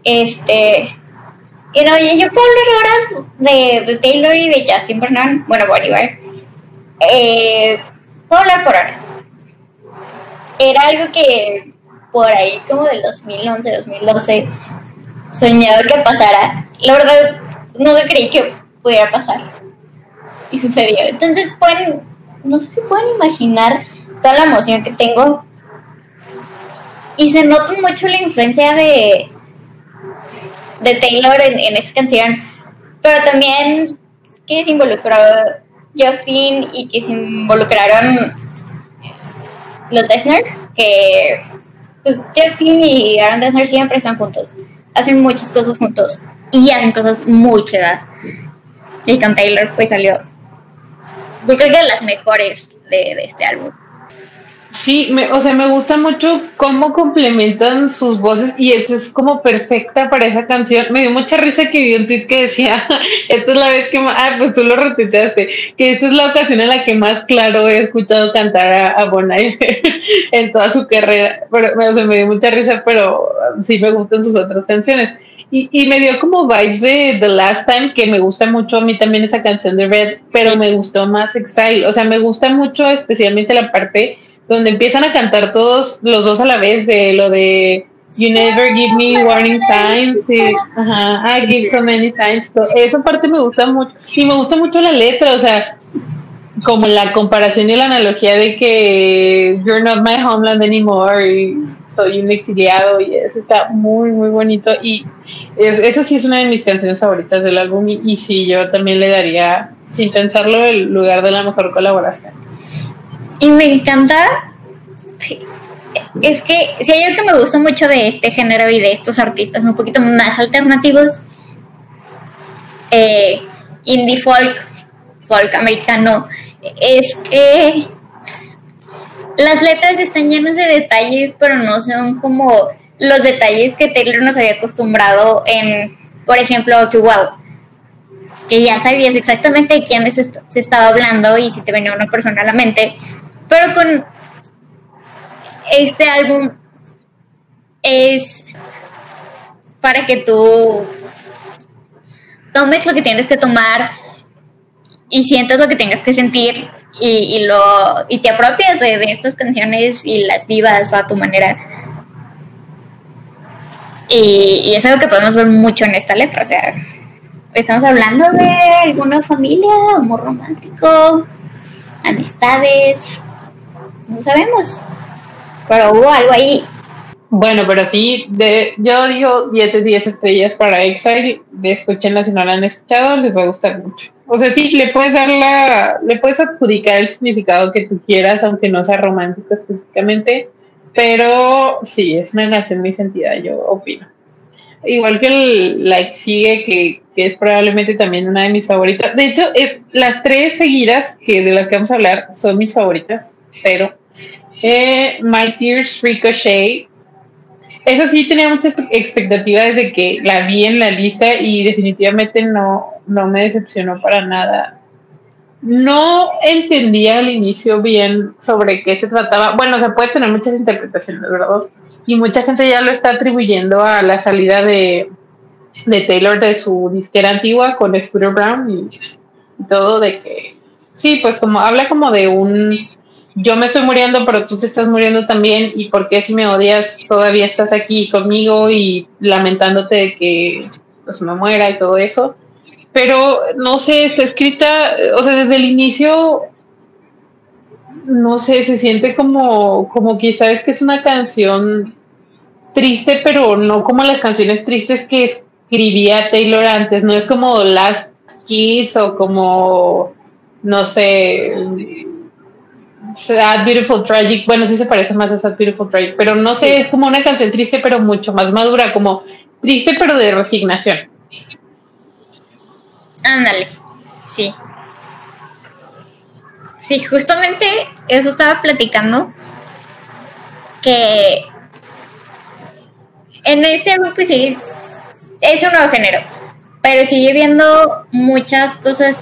Este, y no, yo puedo hablar ahora de, de, Taylor y de Justin Bernard, bueno, Bolivar. Eh, puedo hablar por horas. Era algo que por ahí como del 2011, 2012 soñado que pasara. La verdad, no creí que pudiera pasar. Y sucedió. Entonces pueden, no sé si pueden imaginar toda la emoción que tengo. Y se nota mucho la influencia de, de Taylor en, en esa canción, pero también que se involucró Justin y que se involucraron los Dessner, que pues Justin y Aaron Dessner siempre están juntos, hacen muchas cosas juntos y hacen cosas muy chidas. Y con Taylor pues salió, yo creo que de las mejores de, de este álbum. Sí, me, o sea, me gusta mucho cómo complementan sus voces y esta es como perfecta para esa canción. Me dio mucha risa que vi un tweet que decía, esta es la vez que más, ah, pues tú lo retuiteaste, que esta es la ocasión en la que más claro he escuchado cantar a, a Bon en toda su carrera. Pero, o sea, me dio mucha risa, pero sí me gustan sus otras canciones. Y, me dio como vibes de The Last Time, que me gusta mucho a mí también esa canción de Red, pero me gustó más Exile. O sea, me gusta mucho especialmente la parte donde empiezan a cantar todos los dos a la vez de lo de You never give me warning signs. ajá, I give so many signs. Esa parte me gusta mucho. Y me gusta mucho la letra, o sea, como la comparación y la analogía de que you're not my homeland anymore y soy un exiliado y eso está muy, muy bonito. Y es, esa sí es una de mis canciones favoritas del álbum y, y sí, yo también le daría, sin pensarlo, el lugar de la mejor colaboración. Y me encanta es que si hay algo que me gusta mucho de este género y de estos artistas un poquito más alternativos, eh, indie folk, folk americano, es que las letras están llenas de detalles, pero no son como los detalles que Taylor nos había acostumbrado en, por ejemplo, To Wow, que ya sabías exactamente de quién se estaba hablando y si te venía una persona a la mente, pero con este álbum es para que tú tomes lo que tienes que tomar y sientas lo que tengas que sentir y, lo y te apropias de, estas canciones y las vivas a tu manera. Y, y, es algo que podemos ver mucho en esta letra o sea estamos hablando de alguna familia amor romántico amistades no sabemos pero hubo algo ahí. Bueno, pero sí, de, yo digo 10 de 10 estrellas para Exile, de escuchenla si no la han escuchado, les va a gustar mucho. O sea, sí, le puedes dar la, le puedes adjudicar el significado que tú quieras, aunque no sea romántico específicamente, pero sí, es una canción muy sentida, yo opino. Igual que el Like Sigue, que, que es probablemente también una de mis favoritas. De hecho, las tres seguidas que de las que vamos a hablar son mis favoritas, pero eh, My Tears Ricochet. Esa sí tenía muchas expectativas desde que la vi en la lista y definitivamente no, no me decepcionó para nada. No entendía al inicio bien sobre qué se trataba. Bueno, o sea, puede tener muchas interpretaciones, ¿verdad? Y mucha gente ya lo está atribuyendo a la salida de, de Taylor de su disquera antigua con Scooter Brown y, y todo de que sí, pues como habla como de un yo me estoy muriendo, pero tú te estás muriendo también, y por qué si me odias todavía estás aquí conmigo y lamentándote de que pues me muera y todo eso. Pero no sé, está escrita, o sea, desde el inicio, no sé, se siente como, como quizás que es una canción triste, pero no como las canciones tristes que escribía Taylor antes, no es como Last Kiss o como, no sé, Sad Beautiful Tragic, bueno, sí se parece más a Sad Beautiful Tragic, pero no sé, es como una canción triste, pero mucho más madura, como triste, pero de resignación. Ándale, sí. Sí, justamente eso estaba platicando, que en ese álbum pues sí, es un nuevo género, pero sigue viendo muchas cosas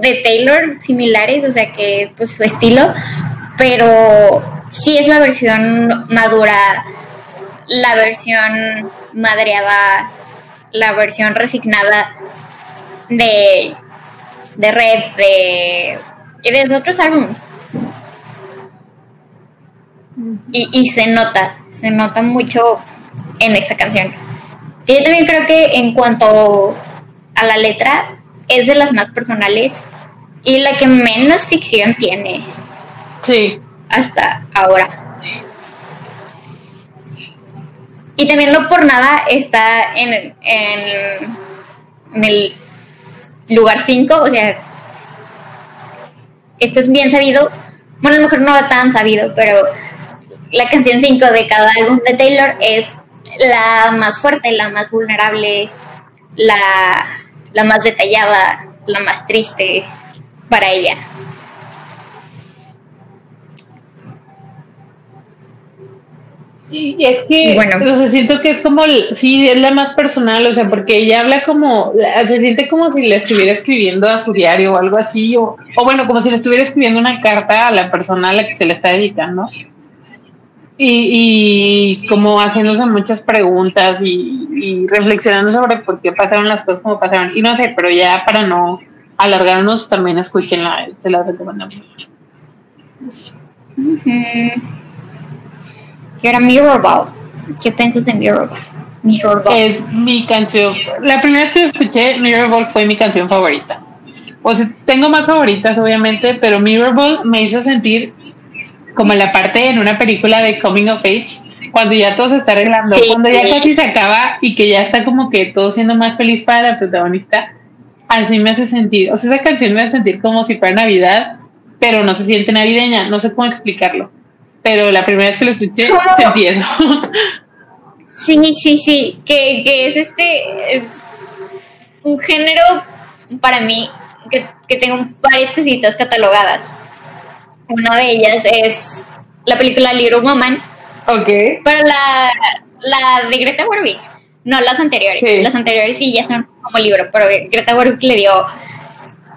de Taylor similares, o sea que pues su estilo, pero sí es la versión madura, la versión madreada, la versión resignada de, de Red, de, de otros álbumes. Y, y se nota, se nota mucho en esta canción. Yo también creo que en cuanto a la letra, es de las más personales y la que menos ficción tiene. Sí. Hasta ahora. Y también no por nada está en, en, en el lugar 5, o sea, esto es bien sabido, bueno, a lo mejor no tan sabido, pero la canción 5 de cada álbum de Taylor es la más fuerte, la más vulnerable, la, la más detallada, la más triste para ella. Y es que, bueno. o siento que es como, sí, es la más personal, o sea, porque ella habla como, se siente como si le estuviera escribiendo a su diario o algo así, o, o bueno, como si le estuviera escribiendo una carta a la persona a la que se le está dedicando. y, como haciéndose muchas preguntas y, reflexionando sobre por qué pasaron las cosas como pasaron. Y no sé, pero ya para no alargarnos, también escúchenla, se la recomendamos mucho. Y ahora Mirrorball. ¿Qué piensas de Mirrorball? Mirrorball. Es mi canción. La primera vez que escuché Mirrorball fue mi canción favorita. O sea, tengo más favoritas, obviamente, pero Mirrorball me hizo sentir como la parte en una película de Coming of Age, cuando ya todo se está arreglando, cuando ya casi se acaba y que ya está como que todo siendo más feliz para la protagonista, así me hace sentir, o sea, esa canción me hace sentir como si fuera Navidad, pero no se siente navideña, no sé cómo explicarlo, pero la primera vez que lo escuché sentí eso. Sí, sí, sí, que, que es este, es un género para mí que, que tengo varias cositas catalogadas una de ellas es la película Little Woman. Ok. Pero la, la de Greta Warwick, no las anteriores. Las anteriores sí ya son como libro, pero Greta Warwick le dio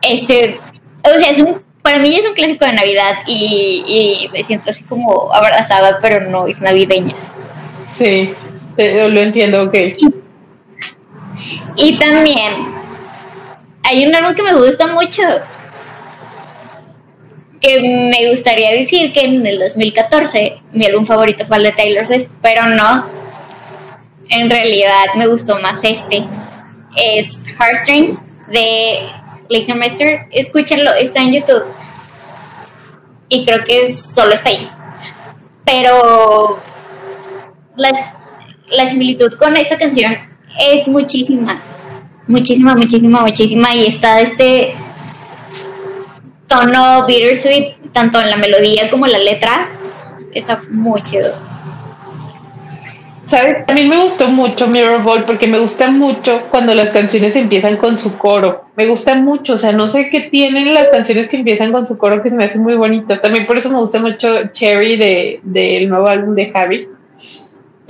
este. O sea, es un, para mí es un clásico de Navidad y, me siento así como abrazada, pero no es navideña. Sí, lo entiendo, ok. Y, también hay un álbum que me gusta mucho que me gustaría decir que en el 2014 mi álbum favorito fue el de Taylor Swift, pero no. En realidad me gustó más este. Es Heartstrings de Lincoln Master. Escúchenlo, está en YouTube. Y creo que solo está ahí. Pero la similitud con esta canción es muchísima. Muchísima, muchísima, muchísima. Y está este tono bittersweet, tanto en la melodía como en la letra, está muy chido. ¿Sabes? Mí me gustó mucho Mirror Ball porque me gusta mucho cuando las canciones empiezan con su coro. Me gusta mucho, o sea, no sé qué tienen las canciones que empiezan con su coro que se me hacen muy bonitas. También por eso me gusta mucho Cherry del de, nuevo álbum de Harry.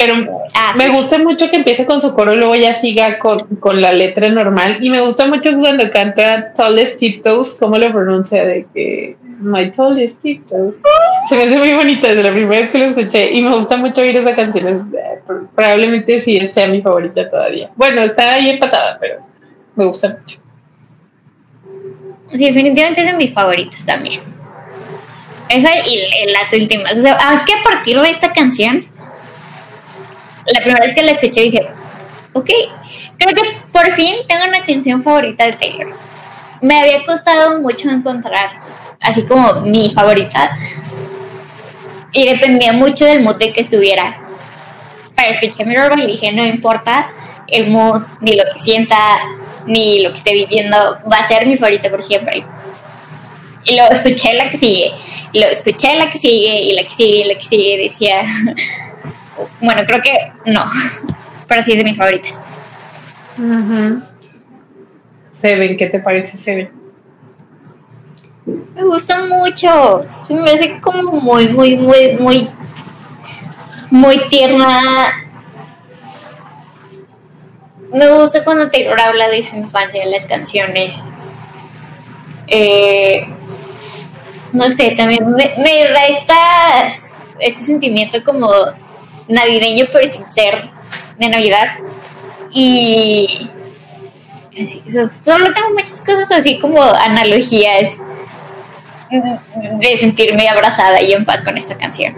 Pero ah, me gusta mucho que empiece con su coro y luego ya siga con, la letra normal. Y me gusta mucho cuando canta Tallest Tiptoes, ¿cómo lo pronuncia? De que My Tallest Tiptoes. Se me hace muy bonita desde la primera vez que lo escuché. Y me gusta mucho oír esa canción. Probablemente sí sea mi favorita todavía. Bueno, está ahí empatada, pero me gusta mucho. Sí, definitivamente es de mis favoritas también. Esa y las últimas. O sea, es que a partir de esta canción la primera vez que la escuché dije, ok, creo que por fin tengo una canción favorita de Taylor. Me había costado mucho encontrar, así como mi favorita, y dependía mucho del mood de que estuviera. Pero escuché mi y dije, no importa el mood, ni lo que sienta, ni lo que esté viviendo, va a ser mi favorita por siempre. Y luego escuché la que sigue, y luego escuché la que sigue, y la que sigue, y la que sigue, decía, bueno, creo que no, pero sí es de mis favoritas. Seven, ¿qué te parece Seven? Me gusta mucho. me hace como muy, muy, muy, muy, muy tierna. Me gusta cuando Taylor habla de su infancia, las canciones. Eh, no sé, también me, me da esta, este sentimiento como navideño, pero sin ser de Navidad. Y solo tengo muchas cosas así como analogías de sentirme abrazada y en paz con esta canción.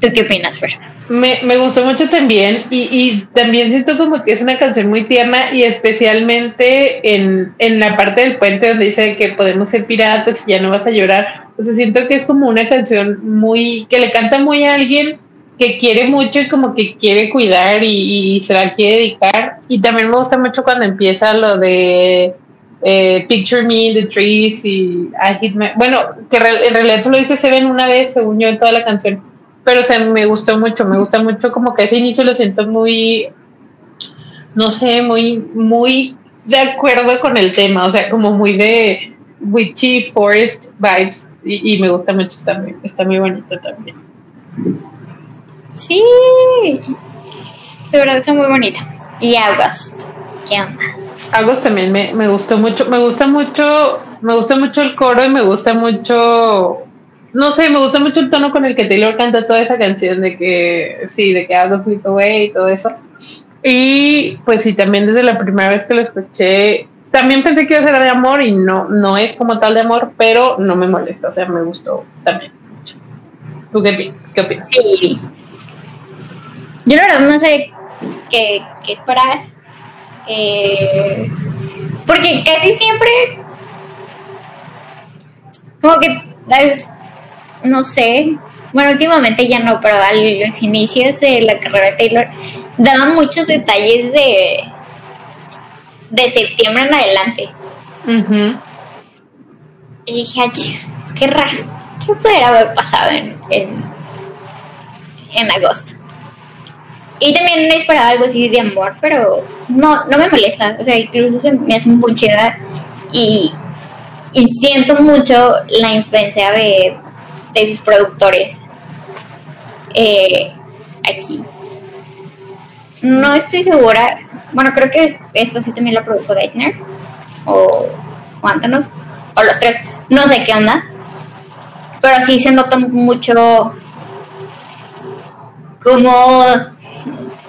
¿Tú qué opinas, Fer? Me, me gustó mucho también y, y, también siento como que es una canción muy tierna y especialmente en, en la parte del puente donde dice que podemos ser piratas y ya no vas a llorar. O sea, siento que es como una canción muy, que le canta muy a alguien que quiere mucho y como que quiere cuidar y, se la quiere dedicar. Y también me gusta mucho cuando empieza lo de eh, Picture Me in the Trees y I Hit My... Bueno, que en realidad solo dice se ven una vez, según yo, en toda la canción. Pero o me gustó mucho, me gusta mucho como que ese inicio lo siento muy, no sé, muy, muy de acuerdo con el tema, o sea, como muy de witchy forest vibes y, y me gusta mucho también, está muy bonito también. Sí, de verdad está muy bonita. Y August, ¿qué onda? August también me, me gustó mucho, me gusta mucho, me gusta mucho el coro y me gusta mucho no sé, me gusta mucho el tono con el que Taylor canta toda esa canción de que, sí, de que hago Flip Away y todo eso. Y pues sí, también desde la primera vez que lo escuché, también pensé que iba a ser de amor y no, no es como tal de amor, pero no me molesta, o sea, me gustó también mucho. ¿Tú qué, qué opinas? Sí. Yo la verdad no sé qué, qué esperar. Eh, porque casi siempre como que no sé, bueno, últimamente ya no, pero a los inicios de la carrera de Taylor daban muchos detalles de de septiembre en adelante. Y dije, ah, qué raro, ¿qué pudiera haber pasado en, en, en agosto? Y también esperaba algo así de amor, pero no, no me molesta. O sea, incluso se me hace un punchera y y siento mucho la influencia de, sus productores eh, aquí. No estoy segura, bueno, creo que esto sí también lo produjo Deisner o, o Antonov, o los tres, no sé qué onda, pero sí se nota mucho como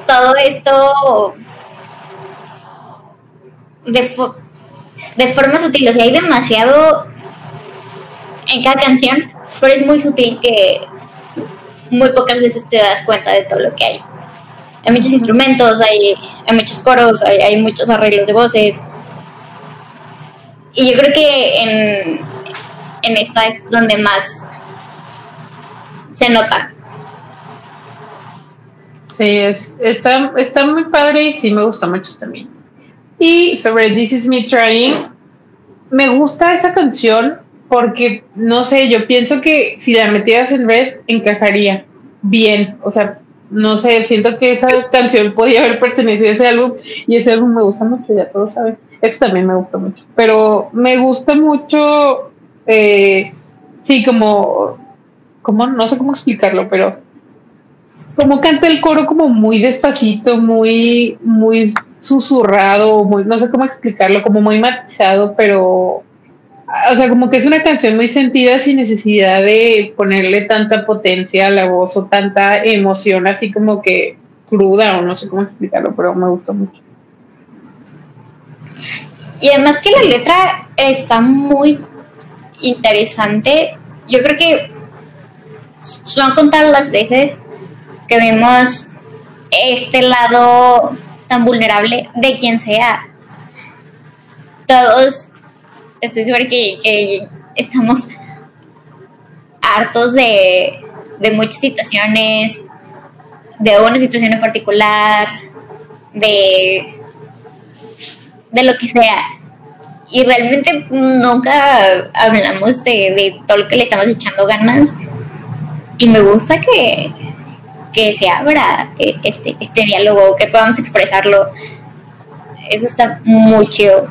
todo esto de, de forma sutil. O sea, hay demasiado en cada canción, pero es muy sutil que muy pocas veces te das cuenta de todo lo que hay. Hay muchos instrumentos, hay, hay muchos coros, hay, hay muchos arreglos de voces. Y yo creo que en, en esta es donde más se nota. Sí, es, está, está muy padre y sí me gusta mucho también. Y sobre This Is Me Trying, me gusta esa canción porque, no sé, yo pienso que si la metieras en Red, encajaría bien. O sea, no sé, siento que esa canción podía haber pertenecido a ese álbum y ese álbum me gusta mucho, ya todos saben. Esto también me gusta mucho. Pero me gusta mucho, eh, sí, como, como, no sé cómo explicarlo, pero como canta el coro como muy despacito, muy, muy susurrado, muy, no sé cómo explicarlo, como muy matizado, pero, o sea, como que es una canción muy sentida sin necesidad de ponerle tanta potencia a la voz o tanta emoción, así como que cruda, o no sé cómo explicarlo, pero me gustó mucho. Y además que la letra está muy interesante. Yo creo que son contar las veces que vemos este lado tan vulnerable de quien sea. Todos, estoy segura que, estamos hartos de, de muchas situaciones, de una situación en particular, de, de lo que sea. Y realmente nunca hablamos de, de todo lo que le estamos echando ganas. Y me gusta que, que se abra eh, este, este diálogo, que podamos expresarlo. Eso está muy chido.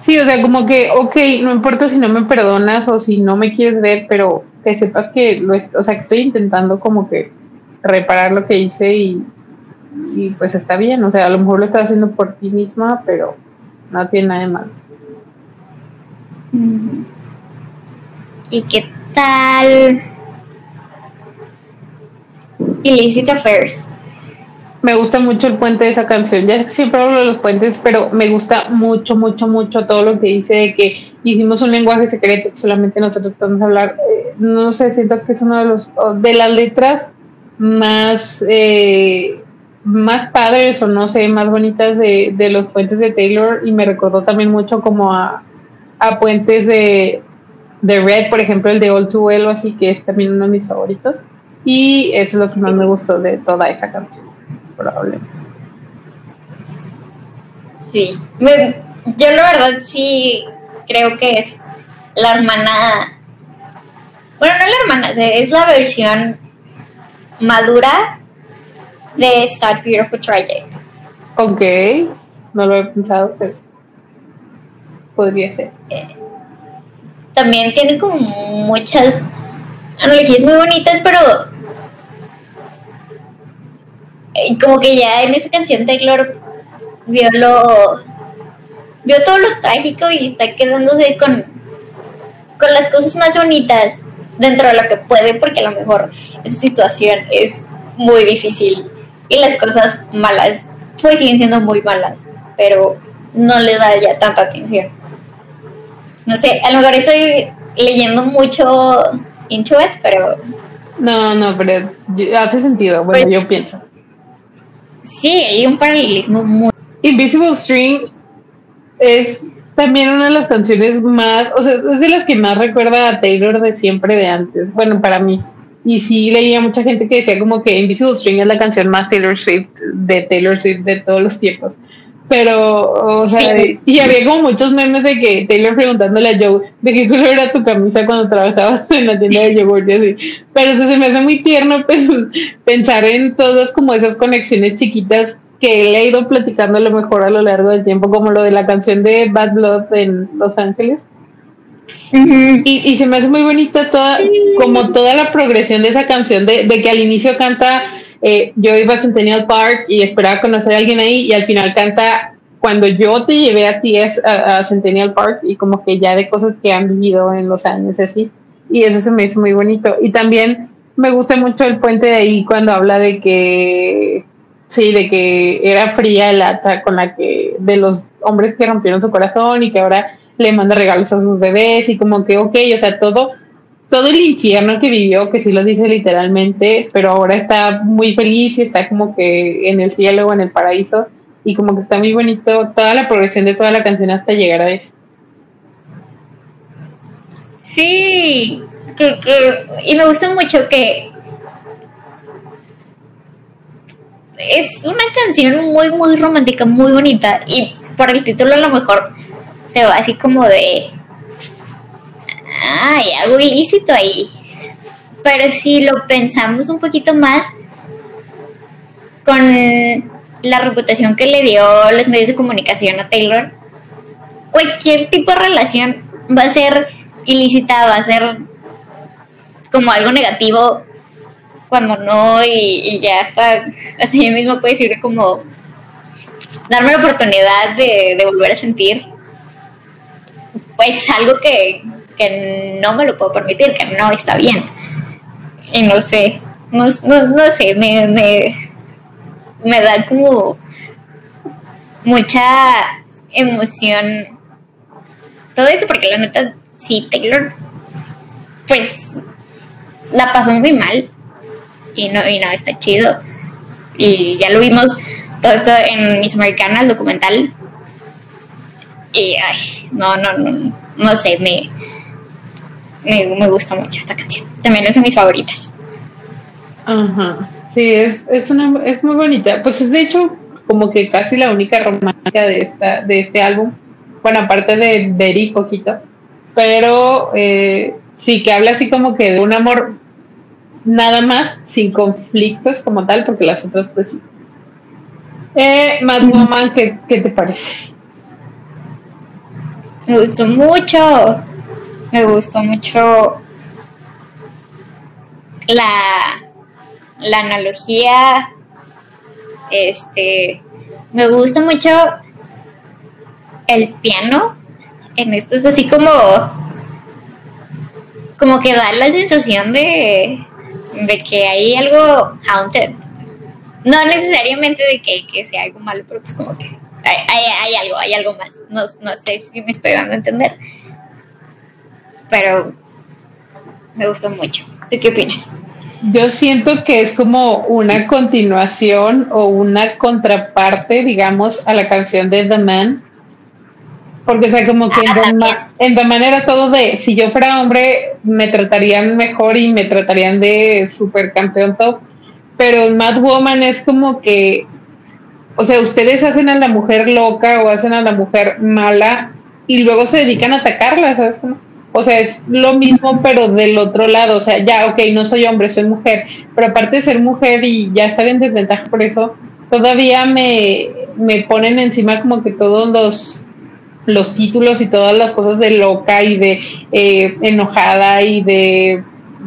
Sí, o sea, como que, ok, no importa si no me perdonas o si no me quieres ver, pero que sepas que lo, o sea, que estoy intentando como que reparar lo que hice y, y pues está bien, o sea, a lo mejor lo estás haciendo por ti misma, pero no tiene nada de malo. ¿Y qué tal? Illicit Affairs. Me gusta mucho el puente de esa canción. Ya siempre hablo de los puentes, pero me gusta mucho, mucho, mucho todo lo que dice de que hicimos un lenguaje secreto que solamente nosotros podemos hablar. Eh, no sé, siento que es uno de los de las letras más eh, más padres o no sé, más bonitas de, de, los puentes de Taylor y me recordó también mucho como a, a puentes de, de Red, por ejemplo, el de All Too Well, así que es también uno de mis favoritos. Y eso es lo que más me gustó de toda esa canción, probablemente. Sí, yo la verdad sí creo que es la hermana, bueno, no la hermana, es la versión madura de Sad Beautiful Tragic. Ok, no lo he pensado, pero podría ser. Eh, también tiene como muchas analogías muy bonitas, pero y como que ya en esa canción Taylor vio lo vio todo lo trágico y está quedándose con con las cosas más bonitas dentro de lo que puede, porque a lo mejor esa situación es muy difícil y las cosas malas pues siguen siendo muy malas, pero no le da ya tanta atención. No sé, a lo mejor estoy leyendo mucho into it, pero... No, no, pero hace sentido, bueno, pues yo pienso. Sí, hay un paralelismo muy... Invisible String es también una de las canciones más, o sea, es de las que más recuerda a Taylor de siempre de antes, bueno, para mí. Y sí leía mucha gente que decía como que Invisible String es la canción más Taylor Swift de Taylor Swift de todos los tiempos. Pero, o sea, y había como muchos memes de que Taylor preguntándole a Joe de qué color era tu camisa cuando trabajabas en la tienda de yogurt y así. Pero eso se me hace muy tierno pues, pensar en todas como esas conexiones chiquitas que le he ido platicando a lo mejor a lo largo del tiempo, como lo de la canción de Bad Blood en Los Ángeles. y, y, se me hace muy bonita toda, como toda la progresión de esa canción, de, de que al inicio canta eh, yo iba a Centennial Park y esperaba conocer a alguien ahí y al final canta cuando yo te llevé a ti es a, Centennial Park y como que ya de cosas que han vivido en los años así. Y eso se me hizo muy bonito. Y también me gusta mucho el puente de ahí cuando habla de que sí de que era fría el ata con la que de los hombres que rompieron su corazón y que ahora le manda regalos a sus bebés y como que ok o sea todo todo el infierno que vivió, que sí lo dice literalmente, pero ahora está muy feliz y está como que en el cielo o en el paraíso y como que está muy bonito toda la progresión de toda la canción hasta llegar a eso. Sí, que, y me gusta mucho que es una canción muy, muy romántica, muy bonita y por el título a lo mejor se va así como de hay algo ilícito ahí. Pero si lo pensamos un poquito más, con la reputación que le dio los medios de comunicación a Taylor, cualquier tipo de relación va a ser ilícita, va a ser como algo negativo cuando no y, ya está, así mismo puede decir como darme la oportunidad de volver a sentir pues algo que, que no me lo puedo permitir, que no está bien. Y no sé, no, no, sé, me, me, me da como mucha emoción todo eso, porque la neta, sí, Taylor, pues la pasó muy mal y no, y no está chido. Y ya lo vimos todo esto en Miss Americana, el documental. Y ay, no, no, no, no sé, me, me, gusta mucho esta canción. También es de mis favoritas. Ajá. Sí, es, es, una, es muy bonita. Pues es de hecho como que casi la única romántica de, esta, de este álbum. Bueno, aparte de Berry, poquito. Pero eh, sí que habla así como que de un amor nada más, sin conflictos como tal, porque las otras pues sí. Eh, Mad Woman, ¿qué, ¿qué te parece? Me gustó mucho me gustó mucho la, la analogía. Este, me gusta mucho el piano. En esto es así como, como que da la sensación de, de que hay algo haunted. No necesariamente de que, sea algo malo, pero pues como que hay, algo, hay algo más. No, no sé si me estoy dando a entender pero me gustó mucho. ¿Tú qué opinas? Yo siento que es como una continuación o una contraparte, digamos, a la canción de The Man. Porque, o sea, como que en, The Man, era todo de, si yo fuera hombre, me tratarían mejor y me tratarían de supercampeón top. Pero en Mad Woman es como que, o sea, ustedes hacen a la mujer loca o hacen a la mujer mala y luego se dedican a atacarla, ¿sabes? O sea, es lo mismo, pero del otro lado. O sea, ya, ok, no soy hombre, soy mujer. Pero aparte de ser mujer y ya estar en desventaja por eso, todavía me, me ponen encima como que todos los, los títulos y todas las cosas de loca y de eh, enojada y de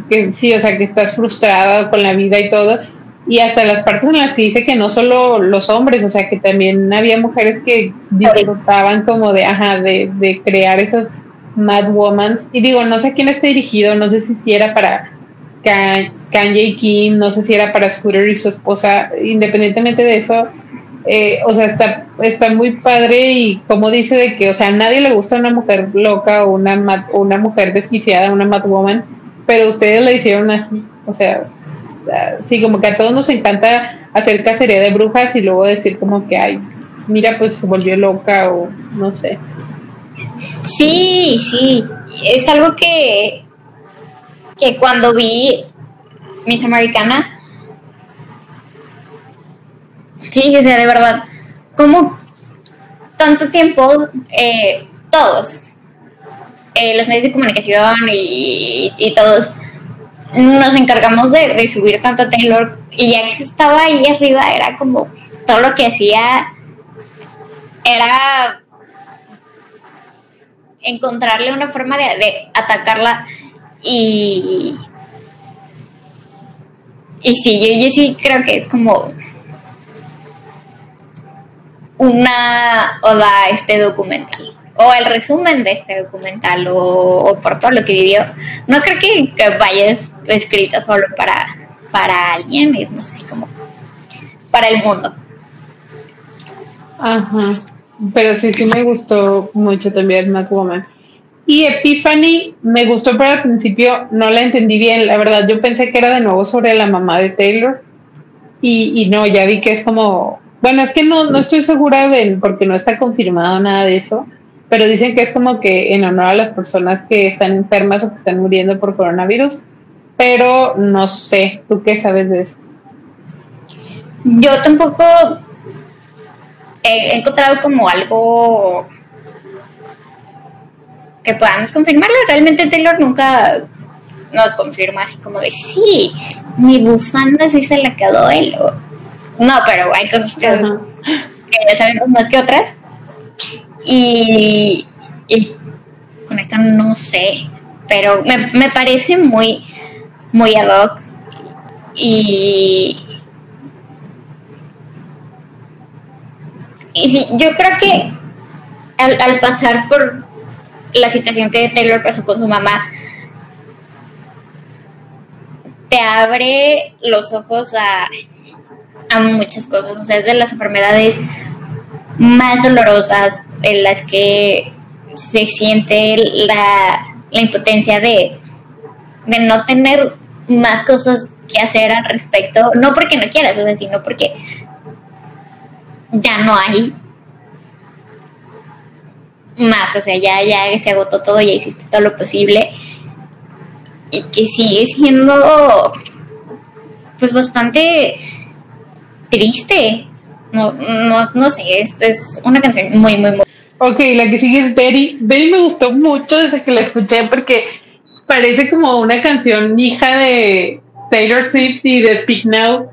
que sí, o sea, que estás frustrada con la vida y todo. Y hasta las partes en las que dice que no solo los hombres, o sea, que también había mujeres que disfrutaban como de, ajá, de, de crear esas Mad Woman. Y digo, no sé a quién está dirigido, no sé si era para Kanye Kim, no sé si era para Scooter y su esposa, independientemente de eso, eh, o sea, está, está muy padre y como dice de que, o sea, a nadie le gusta una mujer loca o una, una mujer desquiciada, una Mad Woman, pero ustedes la hicieron así, o sea, sí, como que a todos nos encanta hacer cacería de brujas y luego decir como que, ay, mira, pues se volvió loca o no sé. Sí, sí, es algo que, que cuando vi Miss Americana, sí, o sea, de verdad, como tanto tiempo, eh, todos, eh, los medios de comunicación y, y todos, nos encargamos de, subir tanto a Taylor y ya que estaba ahí arriba era como todo lo que hacía era encontrarle una forma de, atacarla y y sí, yo, yo sí creo que es como una oda a este documental o el resumen de este documental o, por todo lo que vivió. No creo que, vaya escrito solo para, para alguien, es más así como para el mundo. Ajá, pero sí, sí me gustó mucho también Mad Woman. Y Epiphany me gustó, pero al principio no la entendí bien. La verdad, yo pensé que era de nuevo sobre la mamá de Taylor. Y, y no, ya vi que es como. Bueno, es que no, no estoy segura de. porque no está confirmado nada de eso pero dicen que es como que en honor a las personas que están enfermas o que están muriendo por coronavirus, pero no sé, ¿tú qué sabes de eso? Yo tampoco he encontrado como algo que podamos confirmarlo. Realmente Taylor nunca nos confirma así como de sí, mi bufanda sí se la quedó él. No, pero hay cosas que, que ya sabemos más que otras. Y, con esta no sé, pero me, parece muy, muy ad hoc. Y, y sí, yo creo que al, pasar por la situación que Taylor pasó con su mamá, te abre los ojos a, a muchas cosas. O sea, es de las enfermedades más dolorosas, en las que se siente la, impotencia de, de no tener más cosas que hacer al respecto, no porque no quieras, o sea, sino porque ya no hay más, o sea, ya, ya se agotó todo, ya hiciste todo lo posible y que sigue siendo pues bastante triste. No, no, no sé, es, es una canción muy, muy, muy Ok, la que sigue es Betty. Betty me gustó mucho desde que la escuché porque parece como una canción hija de Taylor Swift y de Speak Now.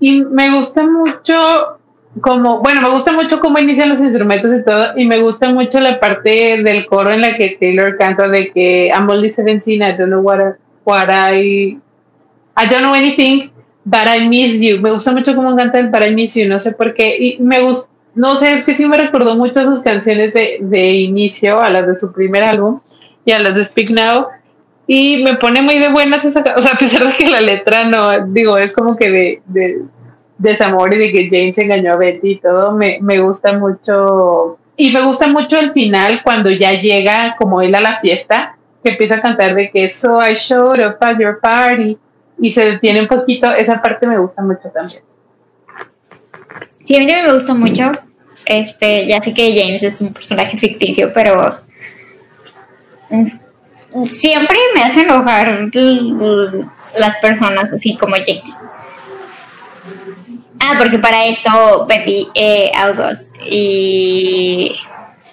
Y me gusta mucho como, bueno, me gusta mucho cómo inician los instrumentos y todo, y me gusta mucho la parte del coro en la que Taylor canta de que I'm only 17, I don't know what, what I, I don't know anything, but I miss you. Me gusta mucho cómo canta But I miss you, no sé por qué, y me gusta no sé, es que sí me recordó mucho a sus canciones de, de inicio, a las de su primer álbum y a las de Speak Now. Y me pone muy de buenas esa, o sea, a pesar de que la letra no, digo, es como que de, de desamor y de que James engañó a Betty y todo, me, me gusta mucho. Y me gusta mucho el final cuando ya llega como él a la fiesta, que empieza a cantar de que So I showed up at your party y se detiene un poquito, esa parte me gusta mucho también. Sí, a mí me gusta mucho. Este, ya sé que James es un personaje ficticio, pero siempre me hace enojar las personas así como James. Ah, porque para esto Betty eh, August y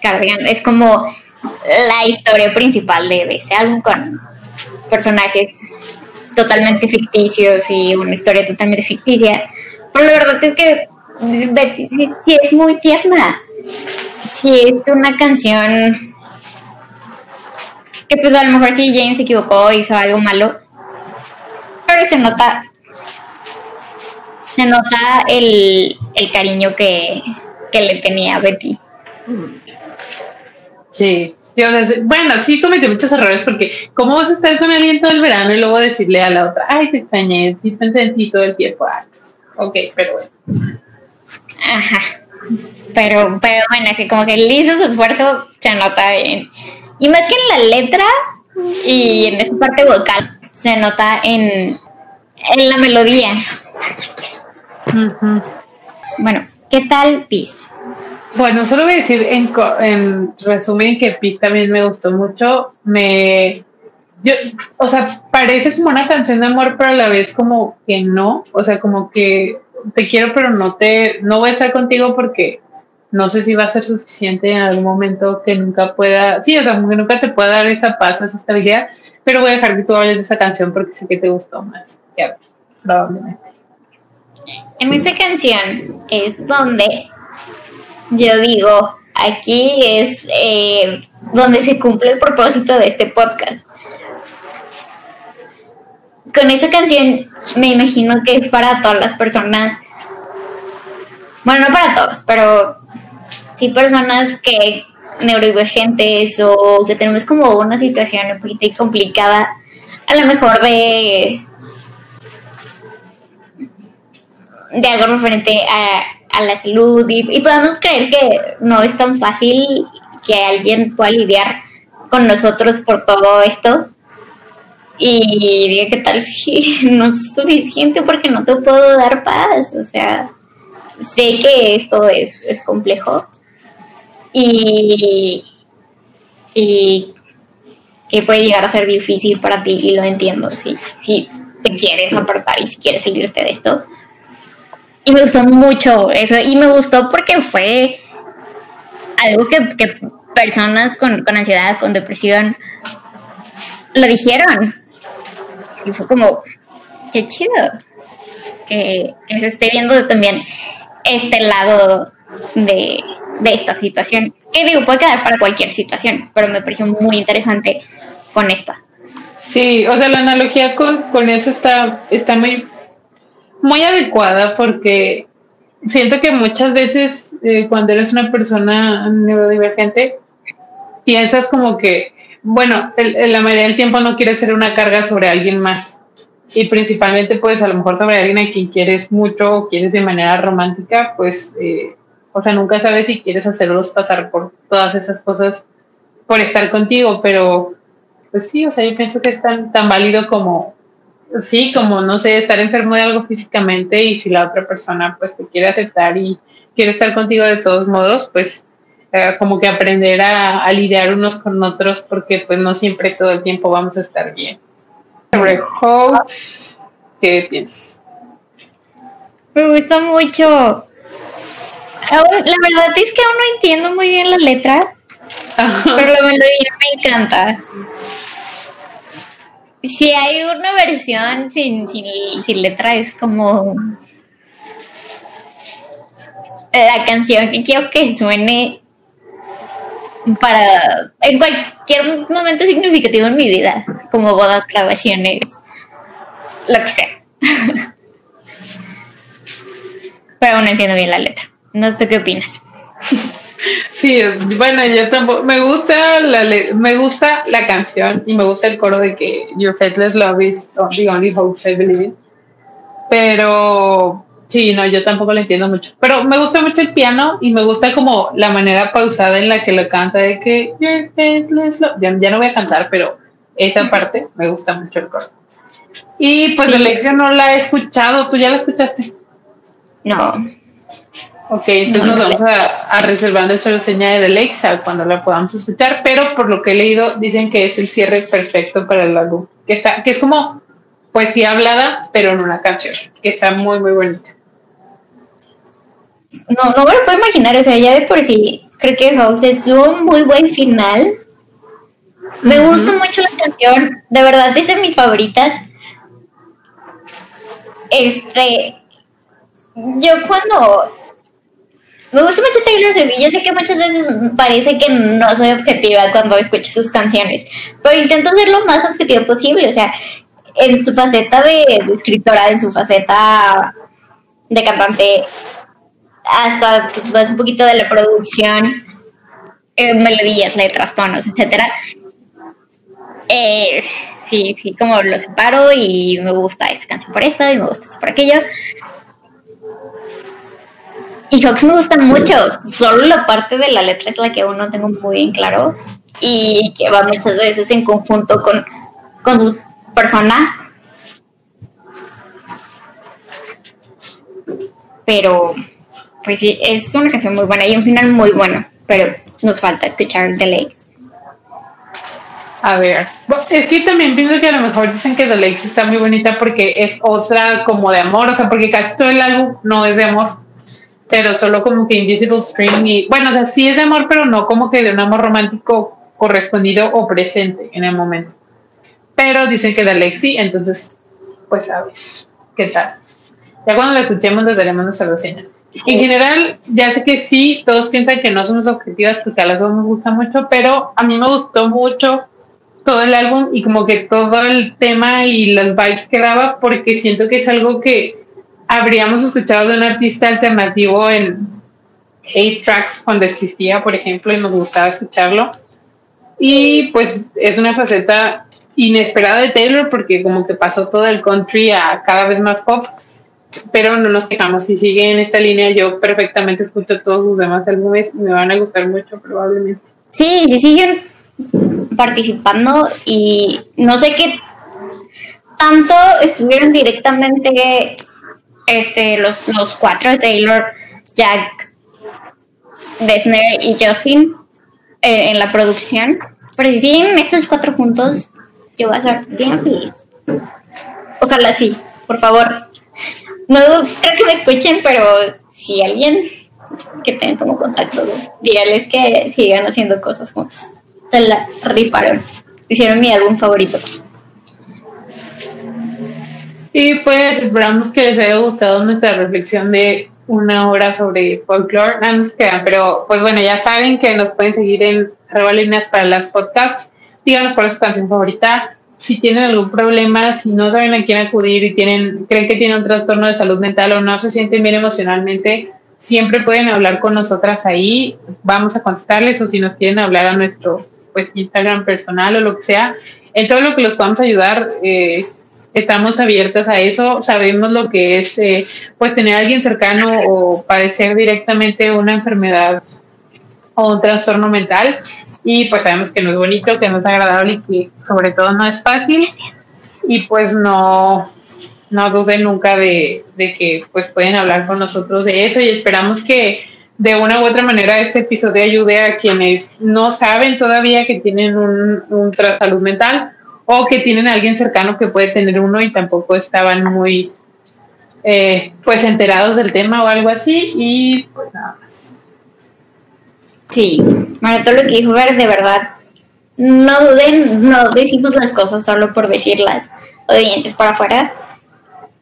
Cardigan es como la historia principal de, de ese álbum con personajes totalmente ficticios y una historia totalmente ficticia. Pero la verdad es que Betty sí, es muy tierna. Sí es una canción que pues a lo mejor si James se equivocó, hizo algo malo, pero se nota, se nota el, cariño que, le tenía a Betty. Sí, bueno, sí cometí muchos errores porque ¿cómo vas a estar con alguien todo el verano y luego decirle a la otra, ay, te extrañé, sí pensé en ti todo el tiempo? Ah, ok, pero bueno. Ajá. Pero, pero bueno, así como que él hizo su esfuerzo, se nota bien. Y más que en la letra y en esa parte vocal, se nota en, en la melodía. Bueno, ¿qué tal Pis? Bueno, solo voy a decir en, en resumen que Pis también me gustó mucho. Me. Yo, o sea, parece como una canción de amor, pero a la vez como que no. O sea, como que te quiero, pero no te. No voy a estar contigo porque no sé si va a ser suficiente en algún momento que nunca pueda. Sí, o sea, que nunca te pueda dar esa paz, esa estabilidad. Pero voy a dejar que tú hables de esa canción porque sé que te gustó más que probablemente. En esa canción es donde yo digo, aquí es eh, donde se cumple el propósito de este podcast. Con esa canción me imagino que es para todas las personas, bueno, no para todos, pero sí personas que neurodivergentes o que tenemos como una situación un poquito complicada, a lo mejor de de algo referente a, la salud y, podemos creer que no es tan fácil que alguien pueda lidiar con nosotros por todo esto. Y diga que tal si no es suficiente porque no te puedo dar paz, o sea, sé que esto es, es complejo. Y, y que puede llegar a ser difícil para ti y lo entiendo, si, si te quieres apartar y si quieres salirte de esto y me gustó mucho eso. Y me gustó porque fue algo que, personas con, ansiedad, con depresión, lo dijeron. Y fue como, qué chido. Que, se esté viendo también este lado de, esta situación. Que digo, puede quedar para cualquier situación, pero me pareció muy interesante con esta. Sí, o sea, la analogía con, con eso está, está muy muy adecuada porque siento que muchas veces eh, cuando eres una persona neurodivergente, piensas como que, bueno, la mayoría del tiempo no quieres ser una carga sobre alguien más. Y principalmente, pues, a lo mejor sobre alguien a quien quieres mucho o quieres de manera romántica, pues, eh, o sea, nunca sabes si quieres hacerlos pasar por todas esas cosas por estar contigo, pero, pues sí, o sea, yo pienso que es tan, tan válido como sí, como no sé, estar enfermo de algo físicamente y si la otra persona pues te quiere aceptar y quiere estar contigo de todos modos, pues eh, como que aprender a, lidiar unos con otros porque pues no siempre todo el tiempo vamos a estar bien. ¿qué piensas? Me gusta mucho. La verdad es que aún no entiendo muy bien la letra, pero la melodía me encanta. Si hay una versión sin, sin, letra, es como la canción que quiero que suene para en cualquier momento significativo en mi vida, como bodas, grabaciones, lo que sea. Pero aún no entiendo bien la letra. No sé qué opinas. Sí, bueno, yo tampoco, me gusta la me gusta la canción y me gusta el coro de que Your Faithless Love is the only hope I believe in. Pero sí, no, yo tampoco lo entiendo mucho. Pero me gusta mucho el piano y me gusta como la manera pausada en la que lo canta de que Your Faithless Love. Ya, no voy a cantar, pero esa parte me gusta mucho el coro. Y pues la lección no la he escuchado, ¿tú ya la escuchaste? No. Ok, entonces nos vamos a, reservar nuestra reseña de Lakes cuando la podamos escuchar, pero por lo que he leído dicen que es el cierre perfecto para el álbum, que está, que es como poesía hablada, pero en una canción, que está muy muy bonita. No, no me lo puedo imaginar, o sea, ya de por sí creo que House es un muy buen final. Me gusta mucho la canción, de verdad es de mis favoritas. Este, yo cuando me gusta mucho Taylor Swift yo sé que muchas veces parece que no soy objetiva cuando escucho sus canciones, pero intento ser lo más objetiva posible, o sea, en su faceta de, escritora, en su faceta de cantante, hasta pues, un poquito de la producción, eh, melodías, letras, tonos, etcétera. Eh, sí, sí, como lo separo y me gusta esta canción por esto y me gusta por aquello. Y Hawks me gusta mucho, solo la parte de la letra es la que aún no tengo muy bien claro y que va muchas veces en conjunto con, con su persona. Pero, pues sí, es una canción muy buena y un final muy bueno, pero nos falta escuchar The Lakes. A ver, es que también pienso que a lo mejor dicen que The Lakes está muy bonita porque es otra como de amor, o sea, porque casi todo el álbum no es de amor, pero solo como que Invisible String y, bueno, o sea, sí es de amor, pero no como que de un amor romántico correspondido o presente en el momento. Pero dicen que Lakes sí, entonces, pues sabes, ¿qué tal? Ya cuando la escuchemos les daremos nuestra reseña. En general, ya sé que sí, todos piensan que no somos objetivas porque a las dos nos gusta mucho, pero a mí me gustó mucho todo el álbum y como que todo el tema y las vibes que daba porque siento que es algo que habríamos escuchado de un artista alternativo en Hate Tracks cuando existía, por ejemplo, y nos gustaba escucharlo. Y pues es una faceta inesperada de Taylor porque como que pasó todo el country a cada vez más pop, pero no nos quejamos. Si sigue en esta línea, yo perfectamente escucho todos sus demás álbumes me van a gustar mucho probablemente. Sí, si siguen participando y no sé qué tanto estuvieron directamente este, los, los cuatro Taylor, Jack, Desner y Justin eh, en la producción. Pero si siguen estos cuatro juntos, yo voy a ser bien feliz. Ojalá sí, por favor. No creo que me escuchen, pero si alguien que tenga como contacto, dígales que sigan haciendo cosas juntos se la rifaron. Hicieron mi álbum favorito. Y pues esperamos que les haya gustado nuestra reflexión de una hora sobre folklore. No nos quedan, pero pues bueno, ya saben que nos pueden seguir en líneas para las podcasts. Díganos cuál es su canción favorita. Si tienen algún problema, si no saben a quién acudir y tienen, creen que tienen un trastorno de salud mental o no se sienten bien emocionalmente, siempre pueden hablar con nosotras ahí. Vamos a contestarles o si nos quieren hablar a nuestro pues Instagram personal o lo que sea, en todo lo que los podamos ayudar, eh, estamos abiertas a eso, sabemos lo que es eh, pues tener a alguien cercano o padecer directamente una enfermedad o un trastorno mental. Y pues sabemos que no es bonito, que no es agradable y que sobre todo no es fácil. Y pues no no duden nunca de, de que pues pueden hablar con nosotros de eso. Y esperamos que de una u otra manera este episodio ayude a quienes no saben todavía que tienen un, un salud mental o que tienen a alguien cercano que puede tener uno y tampoco estaban muy eh, pues enterados del tema o algo así y pues nada más. Sí, para todo lo que dijo Ver, de verdad, no duden, no decimos las cosas solo por decirlas o de dientes para afuera.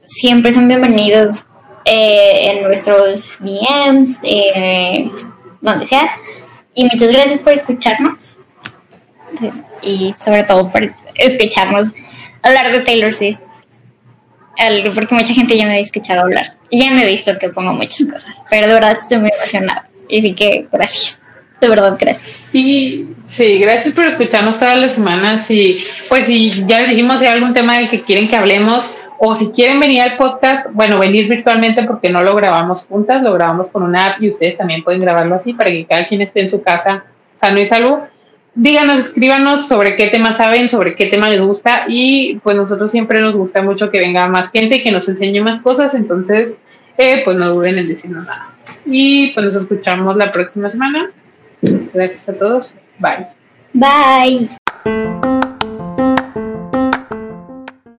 Siempre son bienvenidos eh, en nuestros DMs, eh, donde sea. Y muchas gracias por escucharnos. Y sobre todo por escucharnos hablar de Taylor Swift. porque mucha gente ya me ha escuchado hablar. Ya me he visto que pongo muchas cosas. Pero de verdad estoy muy emocionada. Así que gracias. De verdad, gracias. Y sí, gracias por escucharnos todas las semanas. Y pues si ya les dijimos si hay algún tema del que quieren que hablemos, o si quieren venir al podcast, bueno, venir virtualmente porque no lo grabamos juntas, lo grabamos con una app y ustedes también pueden grabarlo así para que cada quien esté en su casa sano y salvo. Díganos, escríbanos sobre qué tema saben, sobre qué tema les gusta y pues nosotros siempre nos gusta mucho que venga más gente y que nos enseñe más cosas, entonces eh, pues no duden en decirnos nada. Y pues nos escuchamos la próxima semana. Gracias a todos. Bye. Bye.